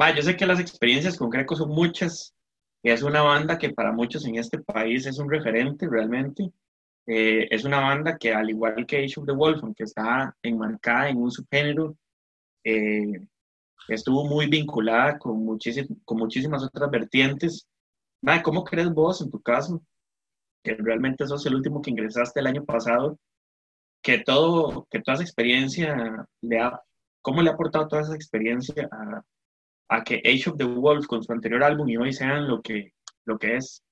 [SPEAKER 3] Va, yo sé que las experiencias con Greco son muchas. Es una banda que para muchos en este país es un referente realmente. Eh, es una banda que, al igual que Age of the Wolf, aunque está enmarcada en un subgénero, eh, estuvo muy vinculada con, con muchísimas otras vertientes. ¿Cómo crees vos, en tu caso, que realmente sos el último que ingresaste el año pasado, que, todo, que toda esa experiencia le ha ¿Cómo le ha aportado toda esa experiencia a, que Age of the Wolf con su anterior álbum y hoy sean lo que, lo que es?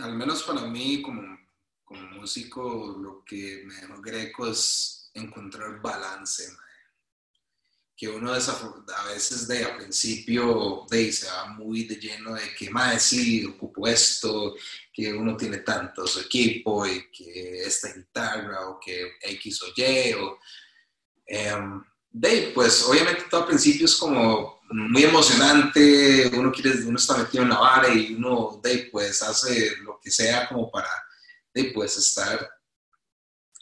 [SPEAKER 6] Al menos para mí, como, como músico, lo que me dejó Greco es encontrar balance. que uno a veces de a principio de, se va muy de lleno de que más sí, ocupo esto, que uno tiene tanto su equipo y que esta guitarra o que X o Y o em, de, pues obviamente todo al principio es como muy emocionante, uno quiere, uno está metido en la vara y uno de, pues hace lo que sea como para de, pues estar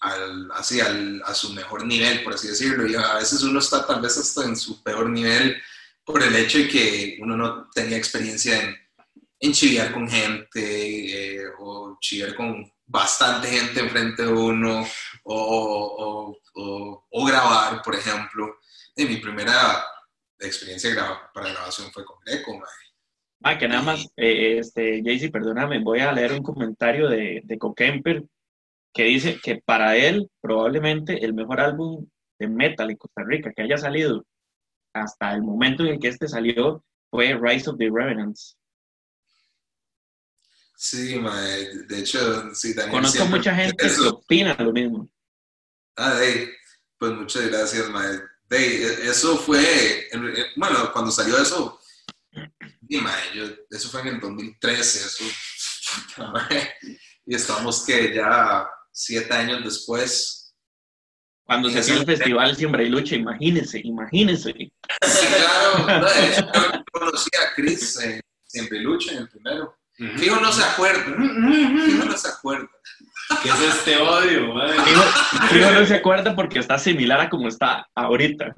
[SPEAKER 6] al, así al, a su mejor nivel, por así decirlo. Y a veces uno está tal vez hasta en su peor nivel por el hecho de que uno no tenía experiencia en, en chiviar con gente eh, o chiviar con bastante gente enfrente de uno o, o, o, grabar, por ejemplo. Y mi primera experiencia para grabación fue con Greco,
[SPEAKER 3] Ah, que nada más, eh, este, Jaycee, perdóname, voy a leer un comentario de, de Coquemper que dice que para él probablemente el mejor álbum de metal en Costa Rica que haya salido hasta el momento en el que este salió fue Rise of the Revenants.
[SPEAKER 6] Sí, de hecho, sí,
[SPEAKER 3] Daniel Conozco mucha gente que opina lo mismo.
[SPEAKER 6] Ah, hey, pues muchas gracias, mae. eso fue, bueno, cuando salió eso, eso fue en el 2013, eso, y estamos que ya siete años después.
[SPEAKER 3] Cuando se hacía el festival Siembra y Lucha, imagínense, imagínense.
[SPEAKER 6] Sí, claro, yo conocí a Chris en Siempre y Lucha en el primero. Fijo no se acuerda, Fijo no se acuerda.
[SPEAKER 4] ¿Qué es este odio, madre?
[SPEAKER 3] Fijo, no se acuerda porque está similar a como está ahorita.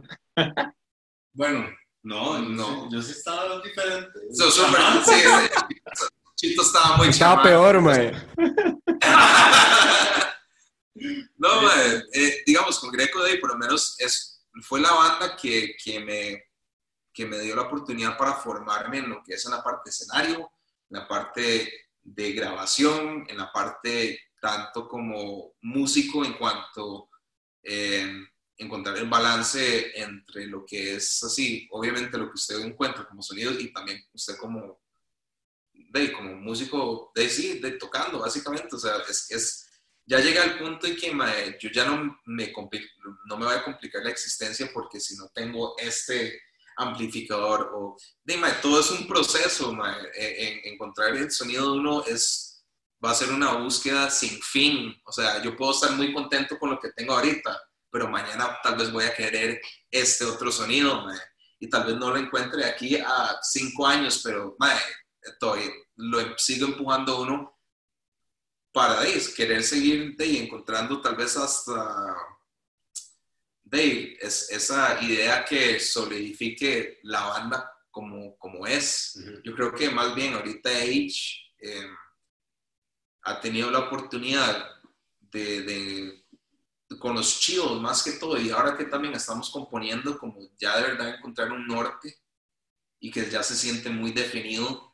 [SPEAKER 4] Bueno, no, no. Yo sí estaba diferente.
[SPEAKER 6] So, super, sí, Chito estaba muy
[SPEAKER 5] Estaba peor, mae.
[SPEAKER 6] no, eh, digamos, con Greco Day por lo menos es, fue la banda que, que, me, que me dio la oportunidad para formarme en lo que es en la parte de escenario, en la parte de grabación, en la parte tanto como músico en cuanto eh, encontrar el balance entre lo que es así, obviamente lo que usted encuentra como sonido y también usted como, de, como músico de sí, de tocando básicamente, o sea, es, es ya llega el punto en que yo ya no me, no me voy a complicar la existencia porque si no tengo este amplificador o dime, todo es un proceso, e, en, encontrar el sonido de uno es, va a ser una búsqueda sin fin, o sea, yo puedo estar muy contento con lo que tengo ahorita, pero mañana tal vez voy a querer este otro sonido, y tal vez no lo encuentre aquí a cinco años, pero estoy, lo sigo empujando uno para querer seguir de, encontrando tal vez hasta de, es, esa idea que solidifique la banda como, como es. Yo creo que más bien ahorita Age em, ha tenido la oportunidad de, de, con los chivos más que todo, y ahora que también estamos componiendo, como ya de verdad encontrar un norte y que ya se siente muy definido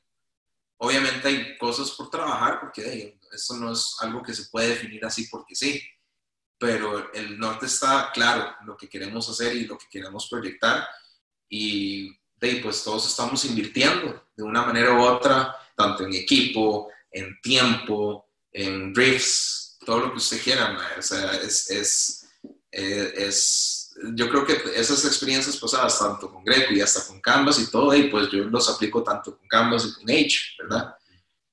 [SPEAKER 6] Obviamente hay cosas por trabajar porque eso no es algo que se puede definir así porque sí, pero el norte está claro, lo que queremos hacer y lo que queremos proyectar y de, pues todos estamos invirtiendo de una manera u otra, tanto en equipo, en tiempo, en drifts, todo lo que usted quiera, o sea, es, es, eh, es yo creo que esas experiencias pasadas, tanto con Greco y hasta con Canvas y todo, y pues yo los aplico tanto con Canvas y con H, ¿verdad?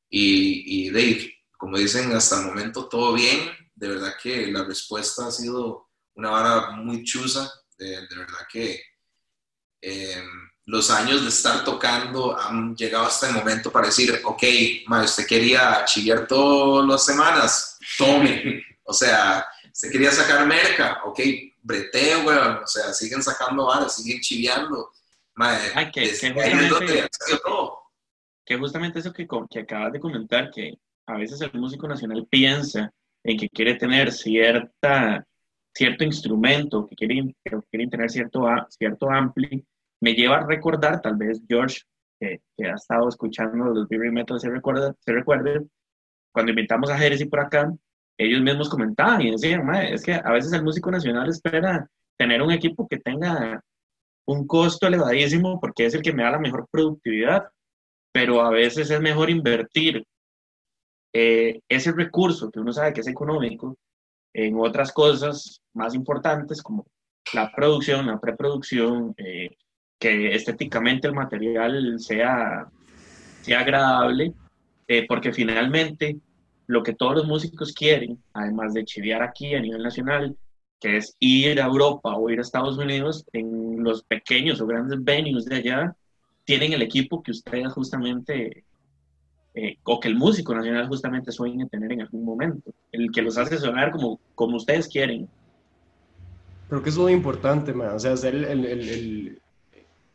[SPEAKER 6] Y, y Dave, como dicen, hasta el momento todo bien, de verdad que la respuesta ha sido una vara muy chusa, de, verdad que em, los años de estar tocando han llegado hasta el momento para decir, ok, ma, usted quería chillar todas las semanas, tome, o sea, usted quería sacar merca, ok, breteo, weón. O sea, siguen sacando varas, siguen chiviando.
[SPEAKER 3] Ay, que, que, justamente, que, justamente, eso que, que acabas de comentar, que a veces el músico nacional piensa en que quiere tener cierta, cierto instrumento, que quiere, que quiere tener cierto, cierto ampli, me lleva a recordar, tal vez George, que, ha estado escuchando los Beery Metal, se recuerda, se recuerde, cuando invitamos a Heresy por acá, ellos mismos comentaban y decían, es que a veces el músico nacional espera tener un equipo que tenga un costo elevadísimo porque es el que me da la mejor productividad, pero a veces es mejor invertir eh, ese recurso que uno sabe que es económico en otras cosas más importantes como la producción, la preproducción, eh, que estéticamente el material sea, sea agradable, eh, porque finalmente lo que todos los músicos quieren, además de chiviar aquí a nivel nacional, que es ir a Europa o ir a Estados Unidos, en los pequeños o grandes venues de allá, tienen el equipo que ustedes justamente, eh, o que el músico nacional justamente sueña tener en algún momento, el que los hace sonar como, como ustedes quieren.
[SPEAKER 5] Creo que es muy importante, o sea, hacer el, el, el,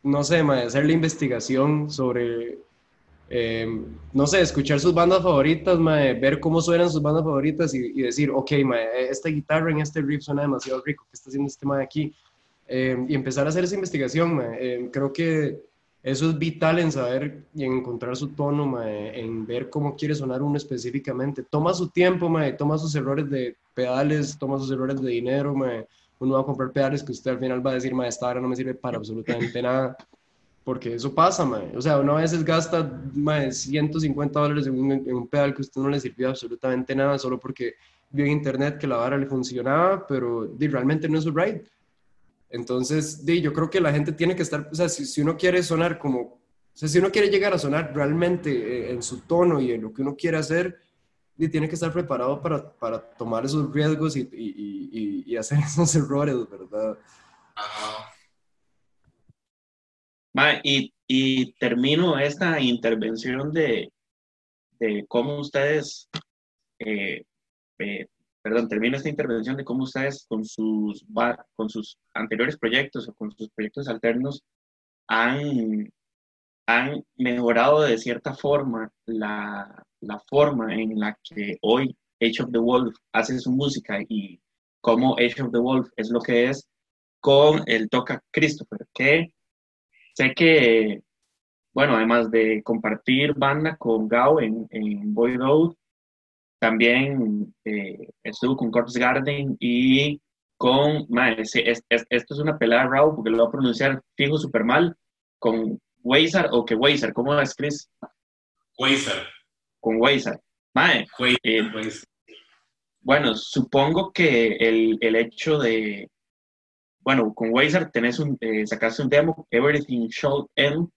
[SPEAKER 5] no sé, hacer la investigación sobre Em, no sé, escuchar sus bandas favoritas, ver cómo suenan sus bandas favoritas y, decir, ok, esta guitarra en este riff suena demasiado rico, ¿qué está haciendo este mae aquí? Em, y empezar a hacer esa investigación, em, creo que eso es vital en saber y en encontrar su tono, en ver cómo quiere sonar uno específicamente. Toma su tiempo, toma sus errores de pedales, toma sus errores de dinero, uno va a comprar pedales que usted al final va a decir, esta hora no me sirve para absolutamente nada porque eso pasa, mae. O sea, uno a veces gasta mae, 150 dólares en un, pedal que a usted no le sirvió absolutamente nada solo porque vio en internet que la vara le funcionaba, pero di, realmente no es su right. Entonces, di, yo creo que la gente tiene que estar, o sea, si, si uno quiere sonar como, o sea, si uno quiere llegar a sonar realmente eh, en su tono y en lo que uno quiere hacer, di, tiene que estar preparado para, para tomar esos riesgos y, y, y, y hacer esos errores, ¿verdad?
[SPEAKER 3] Y, y, termino esta intervención de, de cómo ustedes, eh, eh, perdón, termino esta intervención de cómo ustedes con sus, con sus anteriores proyectos o con sus proyectos alternos han, han mejorado de cierta forma la, la forma en la que hoy Age of the Wolf hace su música y cómo Age of the Wolf es lo que es con el Toca Christopher, que Sé que, bueno, además de compartir banda con Gao en, en Boy Road, también eh, estuvo con Corpse Garden y con, esto es una pelea Raw porque lo voy a pronunciar fijo súper mal, con Weizar o que Weizar, ¿cómo es Chris?
[SPEAKER 4] Weizar.
[SPEAKER 3] Con Weizar. Mae, eh, bueno, supongo que el, el hecho de, bueno, con Wazer tenés un, eh, sacaste un demo, Everything Showed End,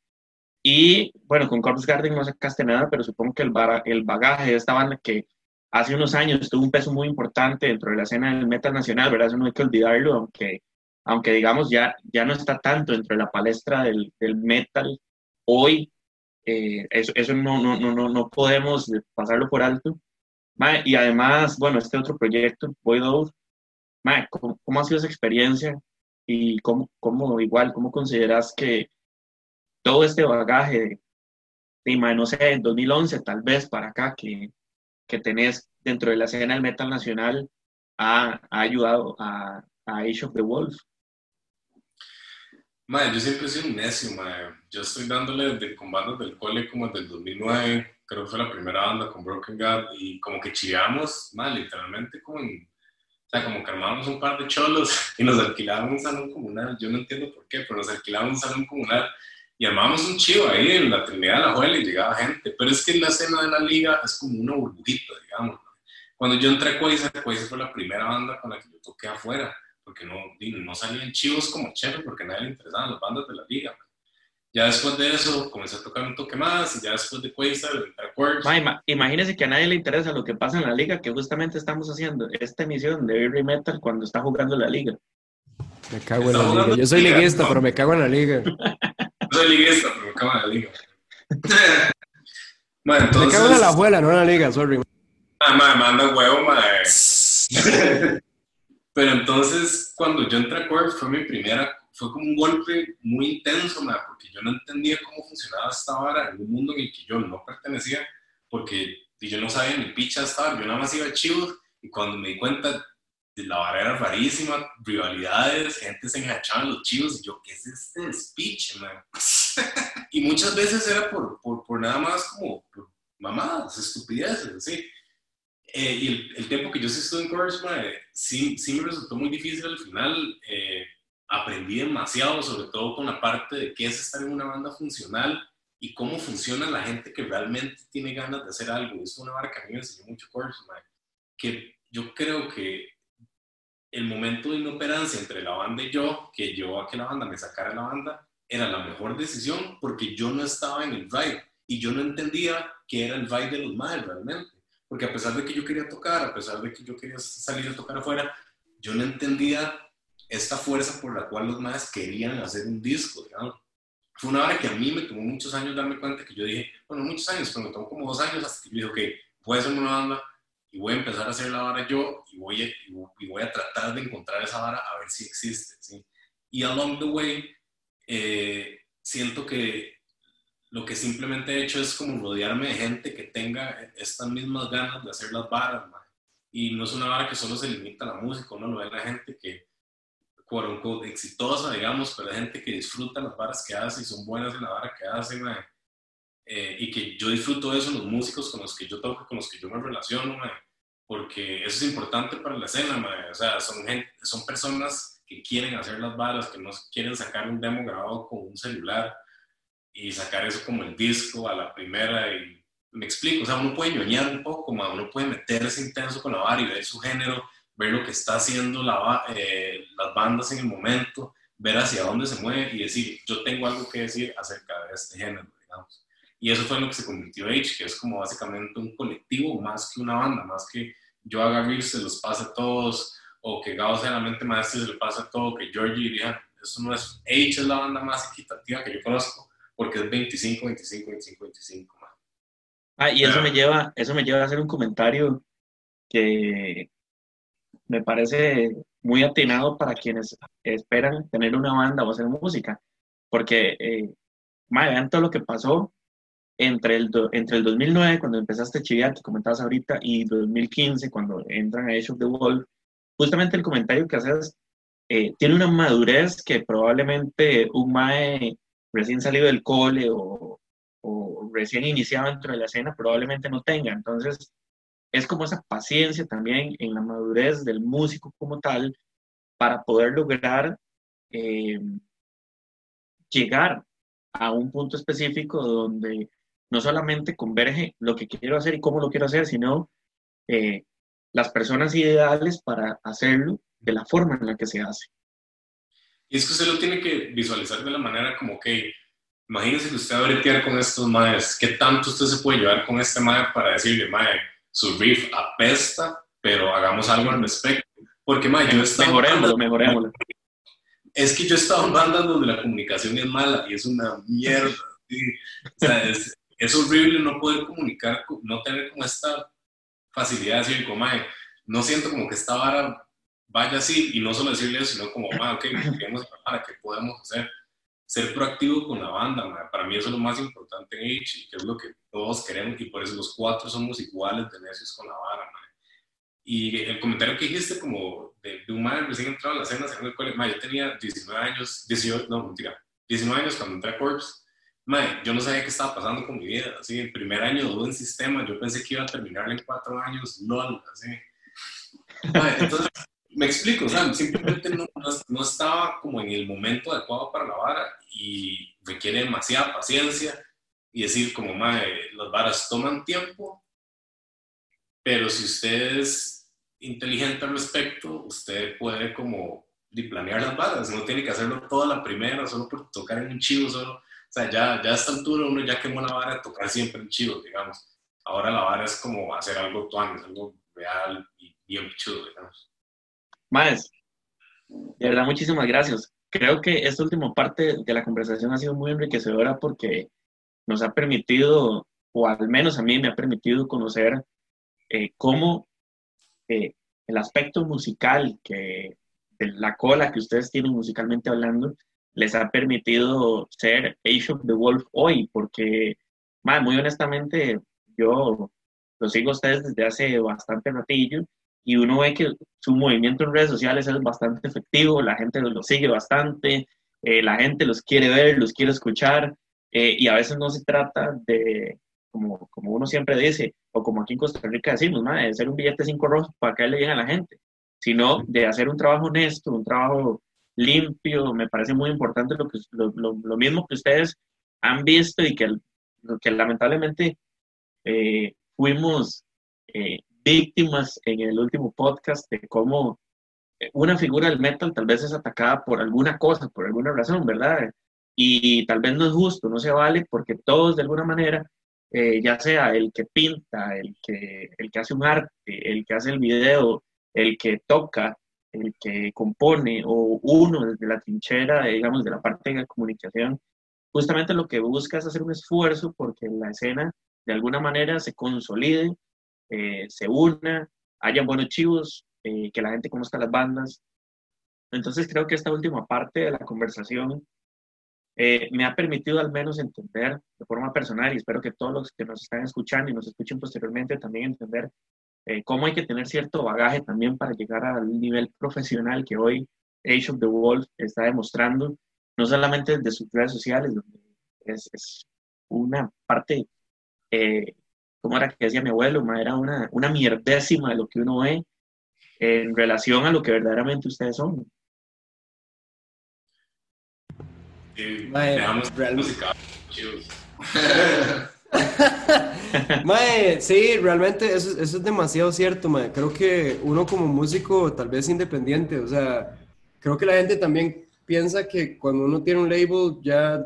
[SPEAKER 3] y bueno, con Corpse Garden no sacaste nada, pero supongo que el, el bagaje de esta banda que hace unos años tuvo un peso muy importante dentro de la escena del metal nacional, ¿verdad? Eso no hay que olvidarlo, aunque, aunque digamos ya, ya no está tanto dentro de la palestra del, del metal hoy, eh, eso, eso no, no, no, no podemos pasarlo por alto. y además, bueno, este otro proyecto, Void Out, ¿cómo, ¿cómo, ha sido esa experiencia? y cómo, cómo igual, cómo consideras que todo este bagaje de, no sé, en 2011 tal vez para acá que, que tenés dentro de la escena del metal nacional ha, ha ayudado a, a, Age of the Wolf?
[SPEAKER 4] Madre, yo siempre sido un necio, madre. Yo estoy dándole de, con bandas del cole como desde el 2009, creo que fue la primera banda con Broken God, y como que chillamos, madre, literalmente como en o sea, como que armábamos un par de cholos y nos alquilábamos un salón comunal. Yo no entiendo por qué, pero nos alquilábamos un salón comunal y armábamos un chivo ahí en la Trinidad de la Juela y llegaba gente. Pero es que la escena de la liga es como una burbujita, digamos. Cuando yo entré a Quasar, Quasar fue la primera banda con la que yo toqué afuera, porque no, no salían chivos como Chef, porque a nadie le interesaban las bandas de la liga. Ya después de eso comencé a tocar un toque más y ya después de Quasar,
[SPEAKER 3] Ma, imagínese que a nadie le interesa lo que pasa en la liga, que justamente estamos haciendo esta emisión de Heavy Metal cuando está jugando la liga.
[SPEAKER 5] Me cago en la liga. Yo soy liguista, pero me cago en la liga. Yo
[SPEAKER 4] soy liguista, pero me cago en la liga.
[SPEAKER 5] bueno, entonces... Me cago en la abuela, no en la liga, sorry.
[SPEAKER 4] Ah, ma, manda huevo, ma. pero entonces, cuando yo entré a Corp, fue mi primera fue como un golpe muy intenso, porque yo no entendía cómo funcionaba esta vara en un mundo en el que yo no pertenecía, porque yo no sabía ni picha estar, yo nada más iba a chivos y cuando me di cuenta, la vara era rarísima, rivalidades, gente se enganchaba en los chivos y yo, ¿qué es este speech, man? y muchas veces era por, por, por nada más como por mamadas, estupideces, así. Eh, y el, el, tiempo que yo sí estuve en Course, sí, sí me resultó muy difícil al final. Eh, aprendí demasiado, sobre todo con la parte de qué es estar en una banda funcional y cómo funciona la gente que realmente tiene ganas de hacer algo. Es una marca que a mí me enseñó mucho Corso, que yo creo que el momento de inoperancia entre la banda y yo, que yo a que la banda me sacara la banda, era la mejor decisión porque yo no estaba en el vibe y yo no entendía qué era el vibe de los madres realmente. Porque a pesar de que yo quería tocar, a pesar de que yo quería salir a tocar afuera, yo no entendía esta fuerza por la cual los madres querían hacer un disco, digamos. Fue una hora que a mí me tomó muchos años darme cuenta que yo dije, bueno, muchos años, pero me tomó como dos años hasta que yo dije, ok, voy a hacer una banda y voy a empezar a hacer la vara yo y voy a, y voy a tratar de encontrar esa vara a ver si existe, ¿sí? Y along the way, eh, siento que lo que simplemente he hecho es como rodearme de gente que tenga estas mismas ganas de hacer las varas, y no es una vara que solo se limita a la música, uno lo ve a la gente que, quote exitosa, digamos, pero hay gente que disfruta las varas que hace y son buenas en la vara que hace, eh, y que yo disfruto de eso los músicos con los que yo toco, con los que yo me relaciono, porque eso es importante para la escena, o sea, son, gente, son personas que quieren hacer las varas, que no quieren sacar un demo grabado con un celular y sacar eso como el disco a la primera y me explico, o sea, uno puede ñoñar un poco, uno puede meterse intenso con la vara y ver su género, ver lo que está haciendo la, eh, las bandas en el momento, ver hacia dónde se mueve y decir, yo tengo algo que decir acerca de este género, digamos. Y eso fue en lo que se convirtió H, que es como básicamente un colectivo más que una banda, más que yo haga se los pase a todos, o que Gao sea la mente maestra se le pase a todo, que Georgie diría, eso no es, H es la banda más equitativa que yo conozco, porque es 25, 25, 25, 25.
[SPEAKER 3] Ah, y eso me lleva, eso me lleva a hacer un comentario que me parece muy atinado para quienes esperan tener una banda o hacer música, porque eh, vean todo lo que pasó entre el, entre el 2009, cuando empezaste a chiviar, que comentabas ahorita, y 2015, cuando entran a Age of the Wolf, justamente el comentario que haces eh, tiene una madurez que probablemente un mae recién salido del cole o, o recién iniciado dentro de la escena probablemente no tenga. Entonces, es como esa paciencia también en la madurez del músico como tal para poder lograr eh, llegar a un punto específico donde no solamente converge lo que quiero hacer y cómo lo quiero hacer, sino eh, las personas ideales para hacerlo de la forma en la que se hace.
[SPEAKER 4] Y es que usted lo tiene que visualizar de la manera como que Imagínese que usted va a bretear con estos maes, ¿qué tanto usted se puede llevar con este mae para decirle, mae, su riff apesta, pero hagamos algo al respecto? Porque, mae, yo he estado...
[SPEAKER 3] Mejorémoslo, mejorémoslo.
[SPEAKER 4] Es que yo he estado en bandas donde la comunicación es mala y es una mierda. O sea, es, es, horrible no poder comunicar, no tener como esta facilidad de decir, como, mae, no siento como que esta vara vaya así y no solo decirle eso, sino como, mae, ok, para qué podemos hacer ser proactivo con la banda, para mí eso es lo más importante en H que es lo que todos queremos y por eso los cuatro somos iguales de necios con la vara. Y el comentario que dijiste como de, un madre recién entrado a la escena, en el cual, yo tenía 19 años, 18, no, mentira, 19 años cuando entré a Corps, yo no sabía qué estaba pasando con mi vida, así, el primer año de en sistema, yo pensé que iba a terminar en cuatro años, LOL, así. entonces, me explico, o sea, simplemente no, no, estaba como en el momento adecuado para la vara y requiere demasiada paciencia y decir como, madre, las varas toman tiempo, pero si usted es inteligente al respecto, usted puede como planear las varas, no tiene que hacerlo toda la primera, solo por tocar en un chivo, solo, o sea, ya, ya a esta altura uno ya quemó la vara de tocar siempre en chivo, digamos. Ahora la vara es como hacer algo tuan, algo real y bien chulo, digamos.
[SPEAKER 3] Más, de verdad, muchísimas gracias. Creo que esta última parte de la conversación ha sido muy enriquecedora porque nos ha permitido, o al menos a mí me ha permitido conocer eh, cómo eh, el aspecto musical que de la cola que ustedes tienen musicalmente hablando les ha permitido ser Age of the Wolf hoy, porque, muy honestamente, yo lo sigo a ustedes desde hace bastante ratillo y uno ve que su movimiento en redes sociales es bastante efectivo, la gente los, sigue bastante, eh, la gente los quiere ver, los quiere escuchar, eh, y a veces no se trata de, como, como uno siempre dice, o como aquí en Costa Rica decimos, de hacer un billete cinco rojos para que le lleguen a la gente, sino de hacer un trabajo honesto, un trabajo limpio, me parece muy importante lo, que, lo, lo, mismo que ustedes han visto y que, que lamentablemente eh, fuimos víctimas en el último podcast de cómo una figura del metal tal vez es atacada por alguna cosa, por alguna razón, ¿verdad? Y tal vez no es justo, no se vale, porque todos de alguna manera, eh, ya sea el que pinta, el que, el que hace un arte, el que hace el video, el que toca, el que compone, o uno desde la trinchera, digamos, de la parte de la comunicación, justamente lo que busca es hacer un esfuerzo porque la escena de alguna manera se consolide, eh, se una, haya buenos chivos, eh, que la gente conozca las bandas. Entonces creo que esta última parte de la conversación eh, me ha permitido al menos entender de forma personal y espero que todos los que nos están escuchando y nos escuchen posteriormente también entender eh, cómo hay que tener cierto bagaje también para llegar al nivel profesional que hoy Age of the Wolf está demostrando, no solamente desde sus redes sociales, donde es, es una parte, eh, como era que decía mi abuelo, era una, una mierdécima de lo que uno ve en relación a lo que verdaderamente ustedes son.
[SPEAKER 4] Sí.
[SPEAKER 5] Mae, sí, realmente eso, eso es demasiado cierto, mae. Creo que uno como músico, tal vez independiente, o sea, creo que la gente también piensa que cuando uno tiene un label ya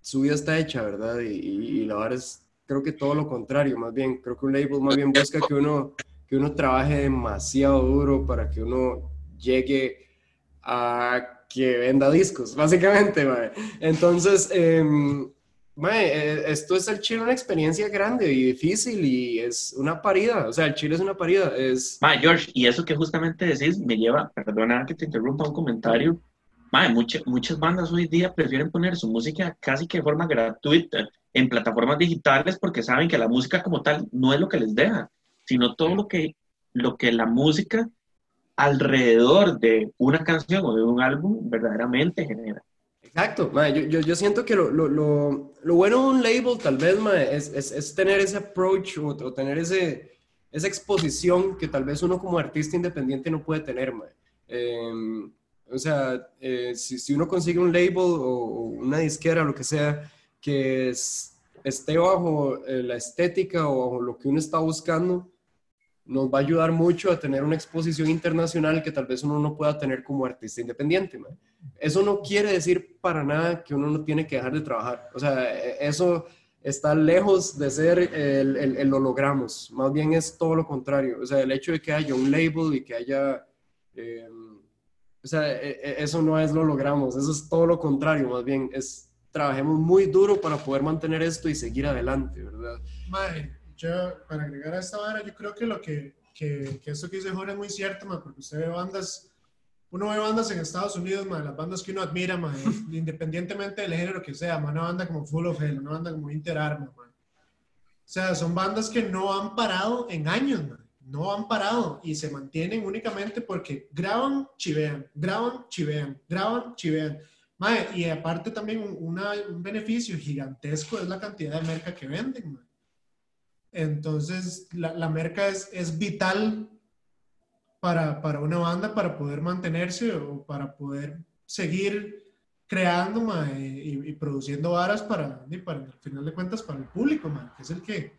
[SPEAKER 5] su vida está hecha, ¿verdad? Y, y- y la verdad es, creo que todo lo contrario, más bien, creo que un label más bien busca que uno, que uno trabaje demasiado duro para que uno llegue a que venda discos, básicamente, mae. Entonces, em, Mae, eh, esto es el Chile una experiencia grande y difícil y es una parida, o sea, el Chile es una parida, es...
[SPEAKER 3] Ma, George, y eso que justamente decís me lleva, perdona que te interrumpa un comentario, ma, muchas, muchas bandas hoy día prefieren poner su música casi que de forma gratuita en plataformas digitales porque saben que la música como tal no es lo que les deja, sino todo lo que, lo que la música alrededor de una canción o de un álbum verdaderamente genera.
[SPEAKER 5] Exacto, mae, yo, yo, yo siento que lo, lo, lo, lo bueno de un label tal vez, es, es, es tener ese approach o, o tener ese, esa exposición que tal vez uno como artista independiente no puede tener. Em, o sea, eh, si, si uno consigue un label o, o una disquera, lo que sea, que es- esté bajo eh, la estética o bajo lo que uno está buscando, nos va a ayudar mucho a tener una exposición internacional que tal vez uno no pueda tener como artista independiente. mae. Eso no quiere decir para nada que uno no tiene que dejar de trabajar. O sea, e- eso está lejos de ser el, el, el lo logramos. Más bien es todo lo contrario. O sea, el hecho de que haya un label y que haya... eh, o sea, e- e- eso no es lo logramos. Eso es todo lo contrario. Más bien es trabajemos muy duro para poder mantener esto y seguir adelante, ¿verdad?
[SPEAKER 2] Mae, yo, para agregar a esta vara, yo creo que lo que, que, que esto que dice Jorge es muy cierto, mae, porque usted ve bandas, uno ve bandas en Estados Unidos, mae, las bandas que uno admira, mae, independientemente del género que sea, mae, una banda como Full of Hell, una banda como Interarma, mae. O sea, son bandas que no han parado en años, mae, no han parado y se mantienen únicamente porque graban, chivean, graban, chivean, graban, chivean. Y aparte también un, una- un beneficio gigantesco es la cantidad de merca que venden. Entonces, la, la merca es, es vital para, para una banda para poder mantenerse o para poder seguir creando y, produciendo varas para, y para, al final de cuentas, para el público, que es el que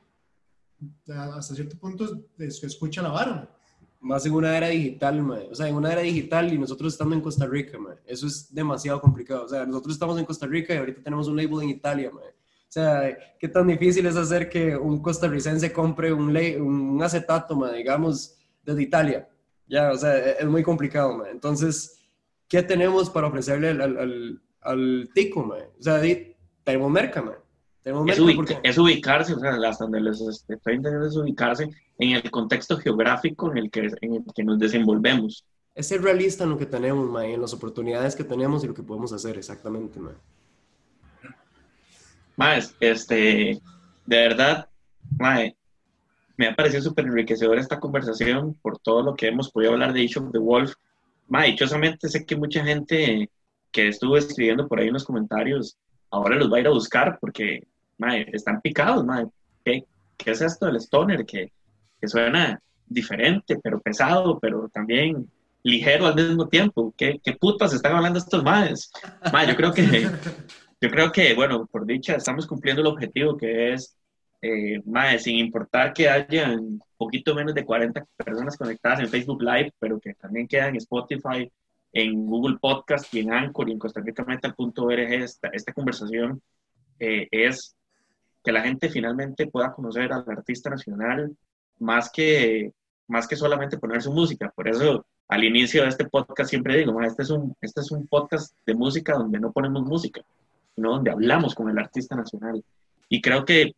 [SPEAKER 2] hasta cierto punto es- escucha la vara.
[SPEAKER 5] más en una era digital. O sea, en una era digital y nosotros estando en Costa Rica. Eso es demasiado complicado. O sea, nosotros estamos en Costa Rica y ahorita tenemos un label en Italia. O sea, qué tan difícil es hacer que un costarricense compre un, un acetato, digamos, desde Italia. Ya, o sea, e- es muy complicado. Entonces, ¿qué tenemos para ofrecerle al, al, al, tico? O sea, tenemos merca,
[SPEAKER 3] Es, ubicarse, o sea, hasta donde les estoy entendiendo es ubicarse en el contexto geográfico en el que, en el que nos desenvolvemos.
[SPEAKER 5] Es ser realista en lo que tenemos, mae, en las oportunidades que tenemos y lo que podemos hacer, exactamente, mae.
[SPEAKER 3] Más, este, de verdad, mae, me ha parecido súper enriquecedora esta conversación por todo lo que hemos podido hablar de Age of the Wolf. Mae, dichosamente sé que mucha gente que estuvo escribiendo por ahí en los comentarios ahora los va a ir a buscar porque, mae, están picados, mae. ¿Qué, qué es esto del stoner? Que, que suena diferente, pero pesado, pero también ligero al mismo tiempo. ¿Qué, qué putas están hablando estos maes? Mae, yo creo que yo creo que, bueno, por dicha, estamos cumpliendo el objetivo que es eh, mae, sin importar que haya un poquito menos de 40 personas conectadas en Facebook Live, pero que también quedan en Spotify, en Google Podcast y en Anchor y en costarricametal.org, esta, esta conversación eh, es que la gente finalmente pueda conocer al artista nacional más que, más que solamente poner su música. Por eso al inicio de este podcast siempre digo, este es, un, este es un podcast de música donde no ponemos música, sino donde hablamos con el artista nacional. Y creo que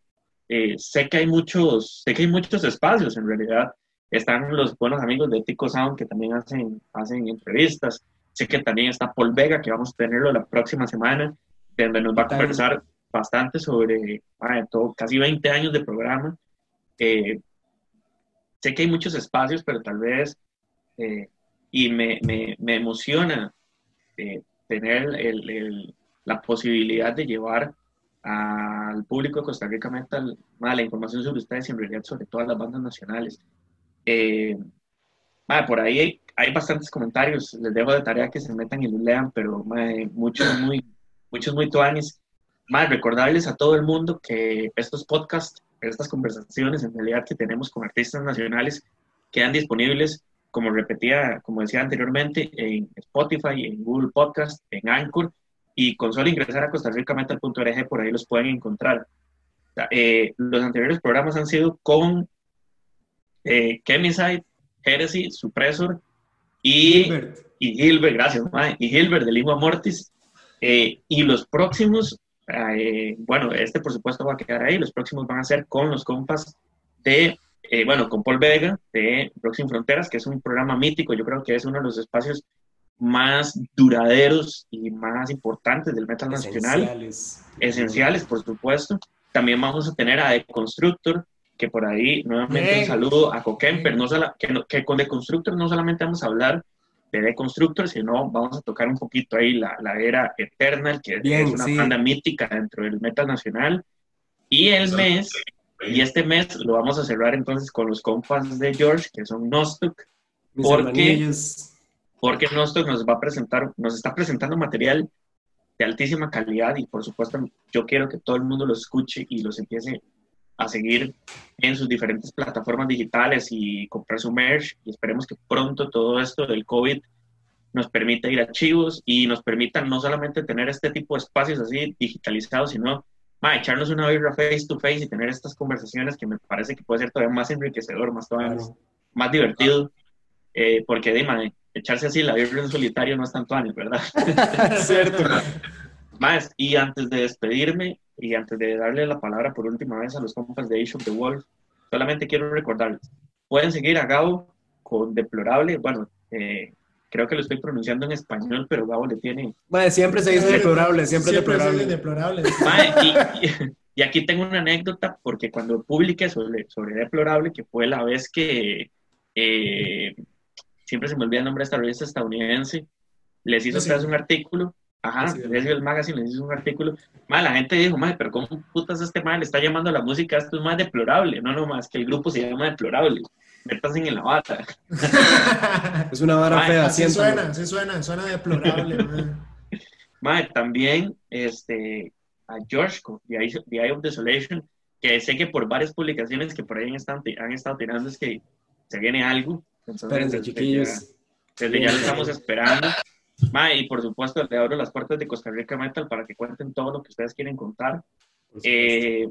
[SPEAKER 3] eh, sé que hay muchos, sé que hay muchos espacios en realidad. Están los buenos amigos de Tico Sound que también hacen, hacen entrevistas. Sé que también está Paul Vega, que vamos a tenerlo la próxima semana, donde nos va a conversar bastante sobre todo, casi 20 años de programa. Eh, sé que hay muchos espacios, pero tal vez, eh, y me, me, me emociona eh, tener el, el, la posibilidad de llevar al público de Costa Rica Metal la información sobre ustedes y en realidad sobre todas las bandas nacionales. por ahí hay, hay, bastantes comentarios, les dejo de tarea que se metan y los lean, pero muchos muy, muchos muy tuanis más recordarles a todo el mundo que estos podcasts, estas conversaciones en realidad que tenemos con artistas nacionales quedan disponibles, como repetía, como decía anteriormente, en Spotify, en Google Podcast, en Anchor, y con solo ingresar a costarricametal.org por ahí los pueden encontrar. Eh, los anteriores programas han sido con eh, Chemiside, Heresy, Suppressor y Gilbert, y Gilbert gracias, y Gilbert de Lingua Mortis. Eh, y los próximos eh, bueno, este por supuesto va a quedar ahí, los próximos van a ser con los compas de, eh, bueno, con Paul Vega de Próximo Fronteras, que es un programa mítico, yo creo que es uno de los espacios más duraderos y más importantes del metal nacional. Esenciales, por supuesto. También vamos a tener a Deconstructor, que por ahí nuevamente un saludo a Coquemper, no que, que con Deconstructor no solamente vamos a hablar de Deconstructor, sino vamos a tocar un poquito ahí la, la era Eternal, que es una banda mítica dentro del metal nacional. Y el mes, y este mes lo vamos a cerrar entonces con los compas de George, que son Nostok, porque, porque Nostok nos va a presentar, nos está presentando material de altísima calidad y por supuesto yo quiero que todo el mundo lo escuche y los empiece a seguir en sus diferentes plataformas digitales y comprar su merch y esperemos que pronto todo esto del COVID nos permita ir a archivos y nos permita no solamente tener este tipo de espacios así digitalizados, sino echarnos una birra face to face y tener estas conversaciones que me parece que puede ser todavía más enriquecedor, más, todavía más, divertido, eh, porque dime, echarse así la birra en solitario no es tanto años, ¿verdad?
[SPEAKER 5] Cierto.
[SPEAKER 3] más, y antes de despedirme, y antes de darle la palabra por última vez a los compas de Age of the Wolf, solamente quiero recordarles, pueden seguir a Gabo con Deplorable, bueno, eh, creo que lo estoy pronunciando en español, pero Gabo le tiene...
[SPEAKER 5] Bueno, siempre se dice deplorable, siempre, deplorable.
[SPEAKER 2] deplorable.
[SPEAKER 3] y, aquí tengo una anécdota, porque cuando publiqué sobre, sobre Deplorable, que fue la vez que... Eh, siempre se me olvida el nombre de esta revista estadounidense, les hizo sí. un artículo Ajá, el Magazine les hizo un artículo. Mal, la gente dijo, madre, pero ¿cómo putas este mal le está llamando a la música? Esto es más deplorable. No, no, más que el grupo se llama deplorable. Métanse en la bata.
[SPEAKER 5] es una vara fea.
[SPEAKER 2] Así suena, así suena, suena deplorable.
[SPEAKER 3] madre, también este, a George, The Eye, of Desolation, que sé que por varias publicaciones que por ahí han estado, han estado tirando es que se viene algo.
[SPEAKER 5] Espérense, chiquillos.
[SPEAKER 3] desde ya lo estamos esperando y por supuesto, le abro las puertas de Costa Rica Metal para que cuenten todo lo que ustedes quieren contar. Eh,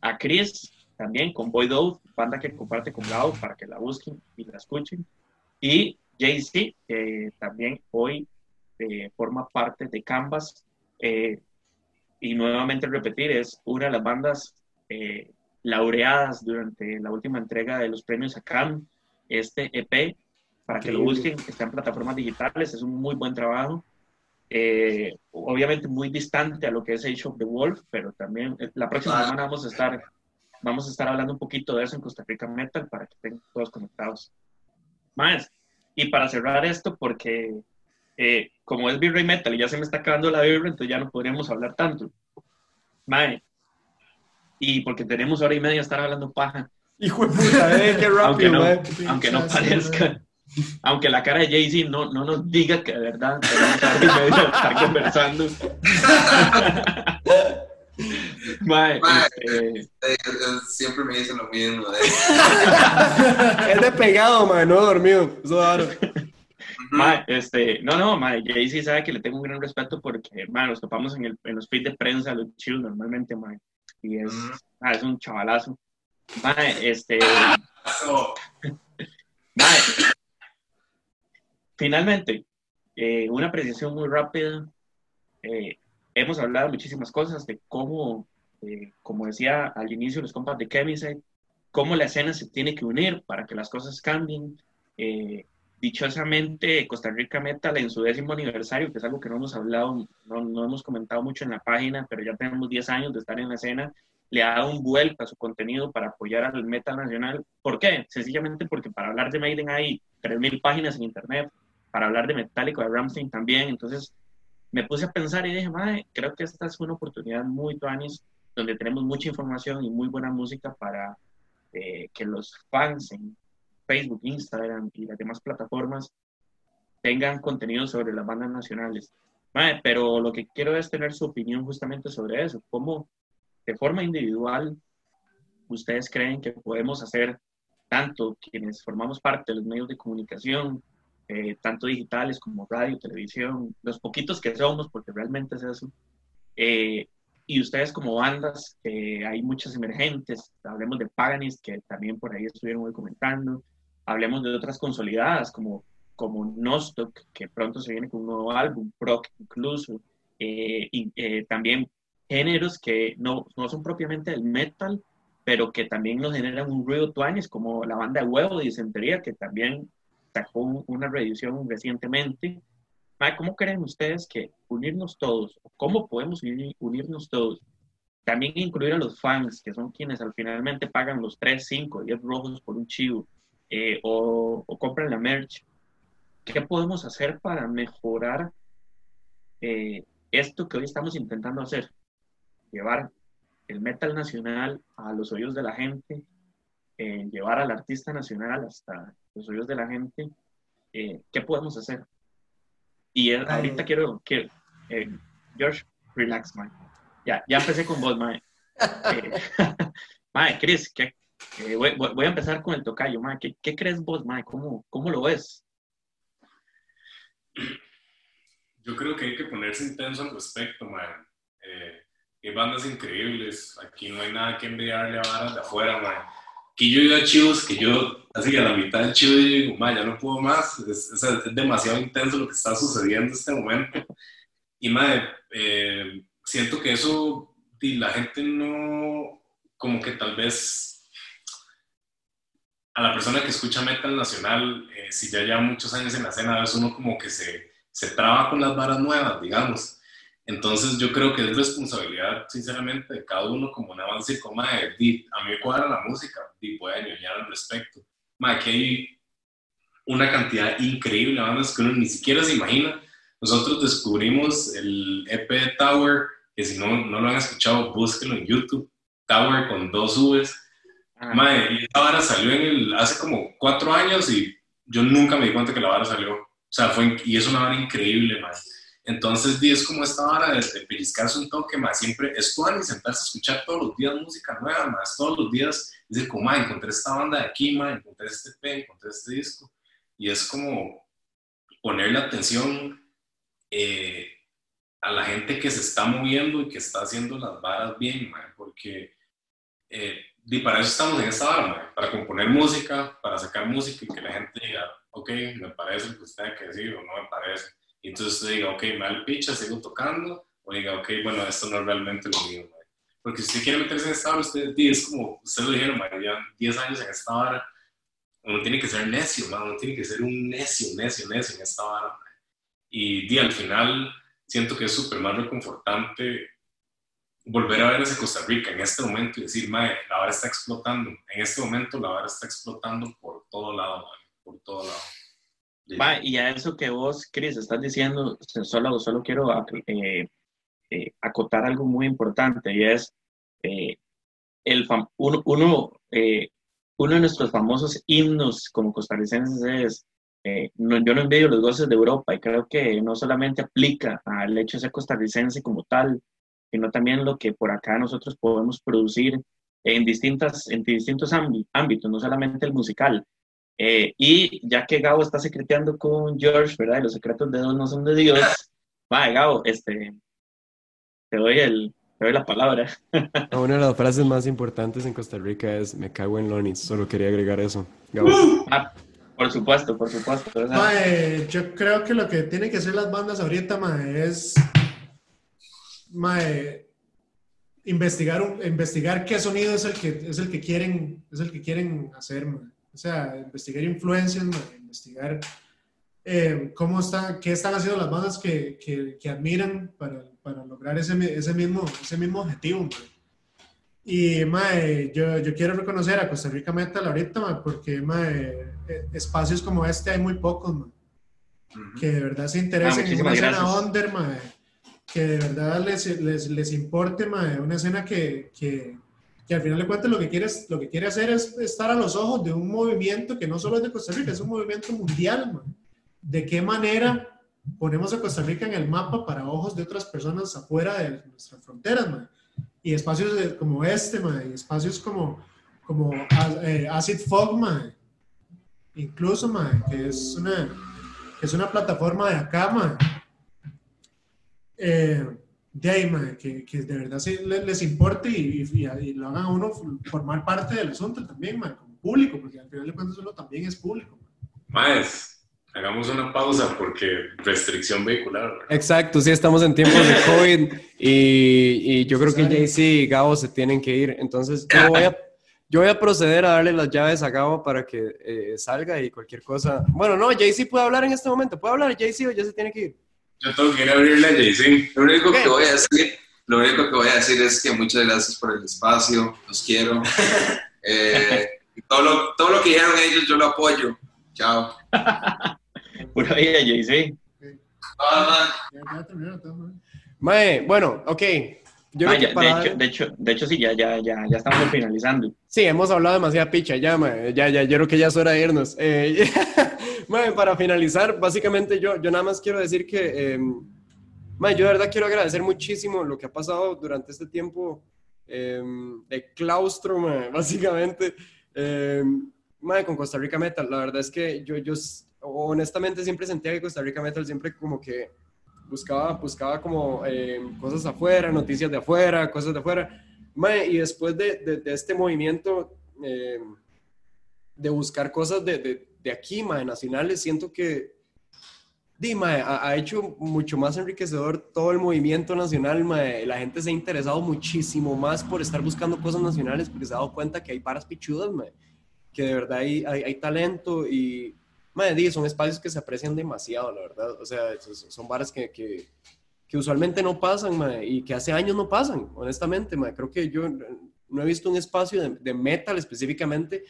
[SPEAKER 3] a Chris, también con Boy Dove, banda que comparte con Gao para que la busquen y la escuchen. Y Jay-Z, que también hoy eh, forma parte de Canvas. Eh, y nuevamente repetir, es una de las bandas laureadas durante la última entrega de los premios ACAM. Este EP para que lo busquen, está en plataformas digitales, es un muy buen trabajo. Eh, obviamente muy distante a lo que es Age of the Wolf, pero también eh, la próxima semana vamos a estar vamos a estar hablando un poquito de eso en Costa Rica Metal para que estén todos conectados. Más, y para cerrar esto, porque eh, como es Virrey Metal y ya se me está acabando la Virrey, entonces ya no podríamos hablar tanto. Mae, y porque tenemos hora y media estar hablando paja.
[SPEAKER 5] Hijo de puta, eh, qué rápido,
[SPEAKER 3] aunque no, aunque no parezca aunque la cara de Jay-Z no, no, nos diga que de verdad tenemos estar conversando. Mae, este,
[SPEAKER 6] Eh, eh, siempre me dicen lo mismo. eh.
[SPEAKER 5] Es de pegado, mae, no dormido. Eso raro.
[SPEAKER 3] mae, este, no, no, mae, Jay sí sabe que le tengo un gran respeto porque, mae, nos topamos en, el, en los feeds de prensa, los chill normalmente, mae, y es, es un chavalazo. Mae, este,
[SPEAKER 6] Eso.
[SPEAKER 3] mae, finalmente, eh, una apreciación muy rápida. Eh, hemos hablado muchísimas cosas de cómo, eh, como decía al inicio los compas de Chemiside, cómo la escena se tiene que unir para que las cosas cambien. Eh, dichosamente, Costa Rica Metal en su décimo aniversario, que es algo que no hemos hablado, no, hemos comentado mucho en la página, pero ya tenemos 10 años de estar en la escena, le ha dado un vuelta a su contenido para apoyar al metal nacional. ¿Por qué? Sencillamente porque para hablar de Maiden hay 3.000 páginas en internet, para hablar de Metallica, de Rammstein también, entonces me puse a pensar y dije, madre, creo que esta es una oportunidad muy tuanis, donde tenemos mucha información y muy buena música para eh, que los fans en Facebook, Instagram y las demás plataformas tengan contenido sobre las bandas nacionales. Madre, pero lo que quiero es tener su opinión justamente sobre eso, cómo de forma individual ustedes creen que podemos hacer tanto quienes formamos parte de los medios de comunicación, eh, tanto digitales como radio, televisión, los poquitos que somos, porque realmente es eso. Eh, y ustedes como bandas, que hay muchas emergentes, hablemos de Paganist, que también por ahí estuvieron hoy comentando, hablemos de otras consolidadas como, como Nostock, que pronto se viene con un nuevo álbum, Proc incluso, eh, y eh, también géneros que no, no son propiamente del metal, pero que también nos generan un ruido tuanes, como la banda de Huevo de Disentería, que también sacó un- una reedición recientemente. Ma, ¿Cómo creen ustedes que unirnos todos, cómo podemos uni- unirnos todos? También incluir a los fans, que son quienes al finalmente pagan los 3, 5, 10 rojos por un chivo, eh, o, o compran la merch. ¿Qué podemos hacer para mejorar eh, esto que hoy estamos intentando hacer? Llevar el metal nacional a los oídos de la gente, eh, llevar al artista nacional hasta los oídos de la gente, eh, ¿qué podemos hacer? Y eh, ahorita quiero, quiero eh, George, relax, man. Ya, ya empecé con vos, man. Eh, mae, Chris, ¿qué- eh, voy, voy- a empezar con el tocayo, mae. ¿Qué, qué crees vos, mae? ¿Cómo, ¿Cómo lo ves?
[SPEAKER 4] Yo creo que hay que ponerse intenso al respecto, man. Eh, hay bandas increíbles. Aquí no hay nada que enviarle a varas de afuera, man. Aquí yo iba a chivos que yo, así a la mitad del chivo, yo digo, man, ya no puedo más. Es, es- es demasiado intenso lo que está sucediendo en este momento. Y, man, eh, siento que eso, y la gente no, como que tal vez a la persona que escucha metal nacional, eh, si ya lleva muchos años en la escena, a veces uno como que se, se traba con las varas nuevas, digamos. Entonces yo creo que es responsabilidad, sinceramente, de cada uno como una avance como de, di, a mí me cuadra la música, y a ñoñar al respecto. Ma, aquí hay una cantidad increíble de bandas que uno ni siquiera se imagina. Nosotros descubrimos el EP de Tower, que si no, no lo han escuchado, búsquenlo en YouTube. Tower con dos Vs.
[SPEAKER 3] Ah,
[SPEAKER 4] Mae, y esa vara salió en el, hace como cuatro años y yo nunca me di cuenta que la vara salió. O sea, fue, y es una vara increíble, mae. Entonces, es como esta vara de, de pellizcarse un toque, más siempre es y sentarse a escuchar todos los días música nueva, más todos los días decir, como, mae, encontré esta banda de aquí, mae, encontré este EP, encontré este disco. Y es como ponerle atención eh, a la gente que se está moviendo y que está haciendo las varas bien, porque eh, para eso estamos en esta mae, para componer música, para sacar música y que la gente diga, ok, me parece lo que usted tiene que decir o no me parece. Y entonces usted diga, ok, el picha, sigo tocando, o diga, ok, bueno, esto no es realmente lo mío, mae. Porque si usted quiere meterse en esta vara, usted es como, ustedes lo dijeron, mae, ya 10 años en esta vara, uno tiene que ser necio, mae, uno tiene que ser un necio, necio, necio en esta vara, mae. Y di, al final, siento que es súper más reconfortante volver a ver ese Costa Rica en este momento y decir, mae, la vara está explotando. En este momento la vara está explotando por todo lado, mae, por todo lado.
[SPEAKER 3] Va, y a eso que vos, Chris, estás diciendo, solo, solo quiero eh, eh, acotar algo muy importante y es eh, el uno, uno, eh, uno de nuestros famosos himnos como costarricenses es eh, no, yo no envidio los goces de Europa y creo que no solamente aplica al hecho de ser costarricense como tal, sino también lo que por acá nosotros podemos producir en, distintas, en distintos ámbitos, no solamente el musical. Eh, y ya que Gabo está secreteando con George, ¿verdad? los secretos de Dios no son de Dios. Va, Gabo, este, te doy, el, te doy la palabra.
[SPEAKER 5] Una de las frases más importantes en Costa Rica es me cago en Lonis. Solo quería agregar eso. Gabo.
[SPEAKER 3] Ah, por supuesto, por supuesto.
[SPEAKER 2] yo creo que lo que tienen que hacer las bandas ahorita, mae, es mae, investigar, investigar qué sonido es el que, es el que, quieren, es el que quieren hacer. Mae. O sea, investigar influencias, investigar eh, cómo están, qué están haciendo las bandas que, que, que admiran para, para, lograr ese, ese, mismo, ese mismo objetivo. Y mae, yo, yo, quiero reconocer a Costa Rica Metal ahorita, porque mae, eh, espacios como este hay muy pocos, que de verdad se interesen ah, en una escena under, que de verdad les, les, les importe, una escena que, que, que, al final de cuentas lo que, quiere, lo que quiere hacer es estar a los ojos de un movimiento que no solo es de Costa Rica, es un movimiento mundial, ¿De qué manera ponemos a Costa Rica en el mapa para ojos de otras personas afuera de nuestras fronteras, Y espacios como este, y espacios como, como eh, Acid Fog, incluso, que es una, que es una plataforma de acá, eh, de ahí, que, que, de verdad sí les, importe y, y, lo hagan a uno formar parte del asunto también, como público, porque al final de cuentas uno también es público.
[SPEAKER 4] Más, Hagamos una pausa porque restricción vehicular.
[SPEAKER 5] Exacto, sí, estamos en tiempos de COVID y, y yo creo que JC y Gabo se tienen que ir. Entonces, yo voy a, yo voy a proceder a darle las llaves a Gabo para que eh, salga y cualquier cosa. Bueno, no, JC puede hablar en este momento. ¿Puede hablar JC o ya se tiene que ir?
[SPEAKER 4] Yo tengo que ir a abrirle a JC.
[SPEAKER 6] Lo único que voy a decir, lo único que voy a decir es que muchas gracias por el espacio, los quiero. Eh, todo, lo, todo lo que dijeron ellos, yo lo apoyo. Chao.
[SPEAKER 3] Pura vida, JC.
[SPEAKER 5] Mae, bueno, ok.
[SPEAKER 3] Yo de, hecho, de, hecho, de hecho, sí, ya, ya, ya, ya estamos finalizando.
[SPEAKER 5] Sí, hemos hablado demasiada picha, ya, mae, ya, ya, yo creo que ya es hora de irnos. Eh, mae, para finalizar, básicamente yo, yo nada más quiero decir que, eh, mae, yo de verdad quiero agradecer muchísimo lo que ha pasado durante este tiempo eh, de claustro, mae, básicamente, eh, mae, con Costa Rica Metal. La verdad es que yo, yo honestamente siempre sentía que Costa Rica Metal siempre como que buscaba, buscaba como cosas afuera, noticias de afuera, cosas de afuera. y después de, de, este movimiento de buscar cosas de, de aquí, mae, nacionales, siento que Dima ha, hecho mucho más enriquecedor todo el movimiento nacional. Mae. La gente se ha interesado muchísimo más por estar buscando cosas nacionales porque se ha dado cuenta que hay paras pichudas, mae. que de verdad hay, hay, talento y madre, son espacios que se aprecian demasiado, la verdad. O sea, son bares que, que, usualmente no pasan, y que hace años no pasan, honestamente. Creo que yo no he visto un espacio de, de metal específicamente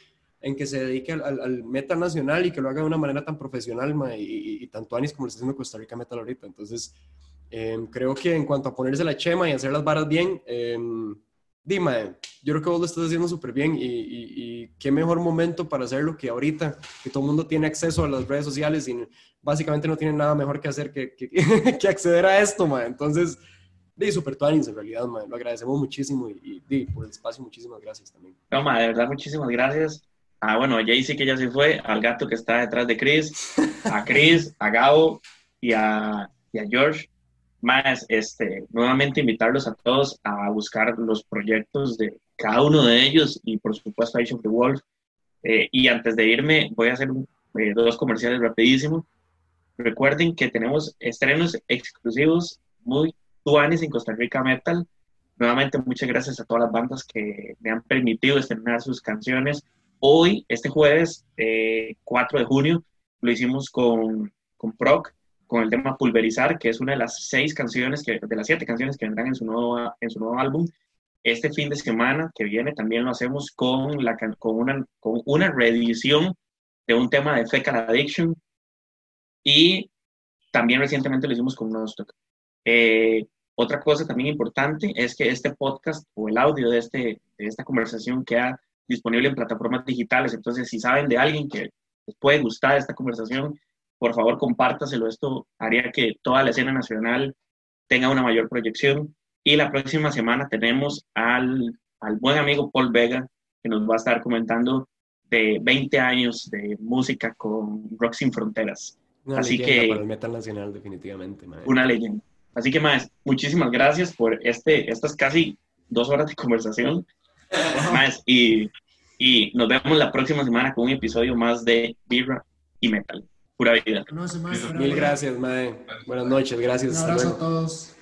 [SPEAKER 5] en que se dedique al, al, metal nacional y que lo haga de una manera tan profesional madre, y, y, tanto anis como lo está haciendo Costa Rica Metal ahorita. Entonces, eh, creo que en cuanto a ponerse la chema y hacer las varas bien, eh, Dime, yo creo que vos lo estás haciendo súper bien y, y, qué mejor momento para hacerlo que ahorita, que todo el mundo tiene acceso a las redes sociales y básicamente no tiene nada mejor que hacer que, que, que acceder a esto, ma. Entonces, di súper tuanis en realidad, ma. Lo agradecemos muchísimo y, y por el espacio, muchísimas gracias también.
[SPEAKER 3] No, ma, de verdad, muchísimas gracias. Ah, bueno, a Jaycee que ya se fue, al gato que está detrás de Chris, a Chris, a Gabo y a, y a George más, este, nuevamente invitarlos a todos a buscar los proyectos de cada uno de ellos y por supuesto Age of the Wolf. Eh, y antes de irme, voy a hacer eh, dos comerciales rapidísimo. Recuerden que tenemos estrenos exclusivos muy tuanes en Costa Rica Metal. Nuevamente, muchas gracias a todas las bandas que me han permitido estrenar sus canciones. Hoy, este jueves 4 eh, de junio, lo hicimos con, con Proc, con el tema Pulverizar, que es una de las seis canciones, que, de las siete canciones que vendrán en su nuevo, en su nuevo álbum. Este fin de semana que viene también lo hacemos con, la, con, una, con una reedición de un tema de Fecal Addiction y también recientemente lo hicimos con Nostock. Eh, otra cosa también importante es que este podcast o el audio de, este, de esta conversación queda disponible en plataformas digitales. Entonces, si saben de alguien que les puede gustar esta conversación, por favor compártaselo. Esto haría que toda la escena nacional tenga una mayor proyección. Y la próxima semana tenemos al, al buen amigo Paul Vega, que nos va a estar comentando de 20 años de música con Rock Sin Fronteras.
[SPEAKER 5] Una
[SPEAKER 3] Así que-
[SPEAKER 5] Para el metal nacional, definitivamente, mae.
[SPEAKER 3] Una leyenda. Así que, más, muchísimas gracias por este, estas casi dos horas de conversación. Más, y, y nos vemos la próxima semana con un episodio más de Birra y Metal. Pura vida.
[SPEAKER 2] No.
[SPEAKER 5] Mil gracias, mae. Buenas noches, gracias.
[SPEAKER 2] Un
[SPEAKER 5] hasta
[SPEAKER 2] abrazo
[SPEAKER 5] luego.
[SPEAKER 2] a todos.